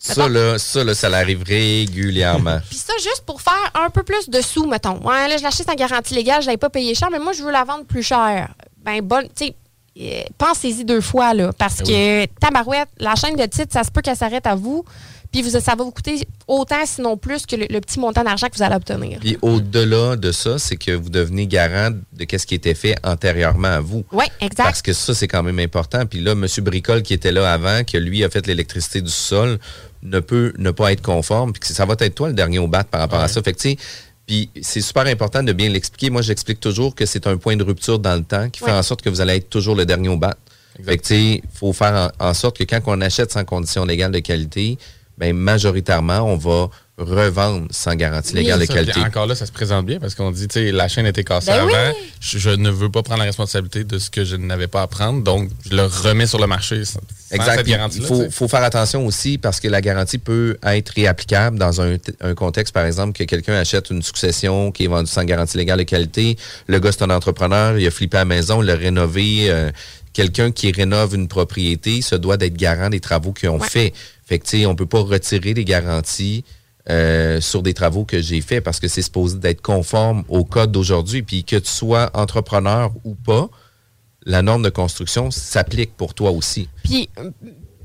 Ça, là, ça, là, ça l'arrive régulièrement. Puis ça, juste pour faire un peu plus de sous, mettons. Ouais, là, je l'achète sans garantie légale, je l'avais pas payé cher, mais moi, je veux la vendre plus cher. Ben, bonne, tu sais, euh, pensez-y deux fois, là, parce que tabarouette, la chaîne de titre, ça se peut qu'elle s'arrête à vous, puis vous, ça va vous coûter autant, sinon plus, que le, le petit montant d'argent que vous allez obtenir. Puis au-delà de ça, c'est que vous devenez garant de ce qui était fait antérieurement à vous. Oui, exact. Parce que ça, c'est quand même important. Puis là, M. Bricole, qui était là avant, que lui a fait l'électricité du sol, ne peut ne pas être conforme. Puis que ça va être toi le dernier au bat par rapport à ça. Fait que, tu sais, puis c'est super important de bien l'expliquer. Moi, j'explique toujours que c'est un point de rupture dans le temps qui fait Ouais. en sorte que vous allez être toujours le dernier au bat. Fait que, il faut faire en, en sorte que quand on achète sans condition légale de qualité, ben majoritairement, on va revendre sans garantie légale de qualité. Encore là, ça se présente bien parce qu'on dit, tu sais, la chaîne était cassée Ben oui. avant. Je, je ne veux pas prendre la responsabilité de ce que je n'avais pas à prendre, donc je le remets sur le marché sans, Exact. cette. Il faut, faut faire attention aussi parce que la garantie peut être réapplicable dans un, un contexte, par exemple, que quelqu'un achète une succession qui est vendue sans garantie légale de qualité. Le gars, c'est un entrepreneur, il a flippé à la maison, il l'a rénové. euh, quelqu'un qui rénove une propriété se doit d'être garant des travaux qu'ils ont fait. Fait que, tu sais, on peut pas retirer les garanties euh, sur des travaux que j'ai faits parce que c'est supposé d'être conforme au code d'aujourd'hui. Puis que tu sois entrepreneur ou pas, la norme de construction s'applique pour toi aussi. Puis,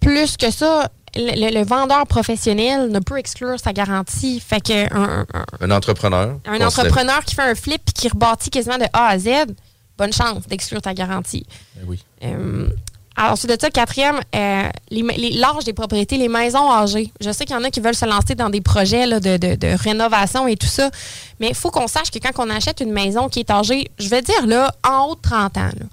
plus que ça, le, le- le vendeur professionnel ne peut exclure sa garantie. Fait que un, un- Un entrepreneur. un entrepreneur qui fait un flip et qui rebâtit quasiment de A à Z, bonne chance d'exclure ta garantie. oui. Euh, alors, ensuite de ça, quatrième, euh, l'âge des propriétés, les maisons âgées. Je sais qu'il y en a qui veulent se lancer dans des projets là, de, de- de rénovation et tout ça, mais il faut qu'on sache que quand on achète une maison qui est âgée, je vais dire là, en haut de 30 ans, là,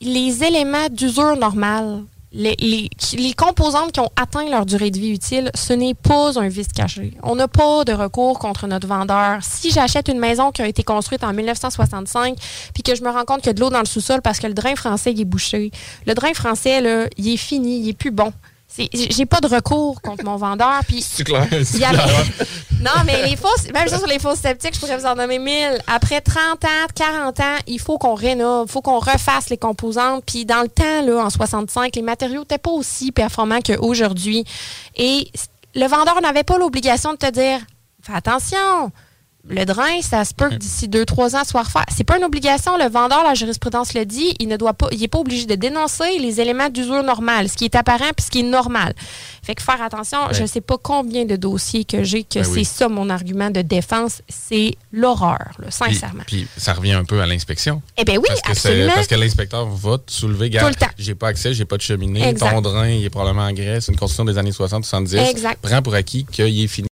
les éléments d'usure normale, les, les- composantes qui ont atteint leur durée de vie utile, ce n'est pas un vice caché. On n'a pas de recours contre notre vendeur. Si j'achète une maison qui a été construite en 1965, puis que je me rends compte qu'il y a de l'eau dans le sous-sol parce que le drain français il est bouché, le drain français, là, il est fini, il est plus bon. J'ai pas de recours contre mon vendeur. Puis C'est clair. y avait- clair. non, mais les fausses, même ça sur les fausses sceptiques, je pourrais vous en nommer mille. Après 30 ans, 40 ans, il faut qu'on rénove, il faut qu'on refasse les composantes. Puis dans le temps, là, en 65, les matériaux n'étaient pas aussi performants qu'aujourd'hui. Et le vendeur n'avait pas l'obligation de te dire Fais attention, le drain, ça se peut que d'ici 2-3 ans soit refait. C'est pas une obligation. Le vendeur, la jurisprudence le dit, il ne doit pas, il n'est pas obligé de dénoncer les éléments d'usure normale, ce qui est apparent puis ce qui est normal. Fait que faire attention, Ouais. je sais pas combien de dossiers que j'ai que Ben c'est oui. ça mon argument de défense, c'est l'horreur, Puis, sincèrement. puis ça revient un peu à l'inspection. Eh bien oui, parce que absolument. Parce que l'inspecteur va te soulever, Tout le gars, temps. j'ai pas accès, j'ai pas de cheminée, Exact. ton drain, il est probablement en Grèce, une construction des années 60-70. Exact. Prends pour acquis qu'il est fini.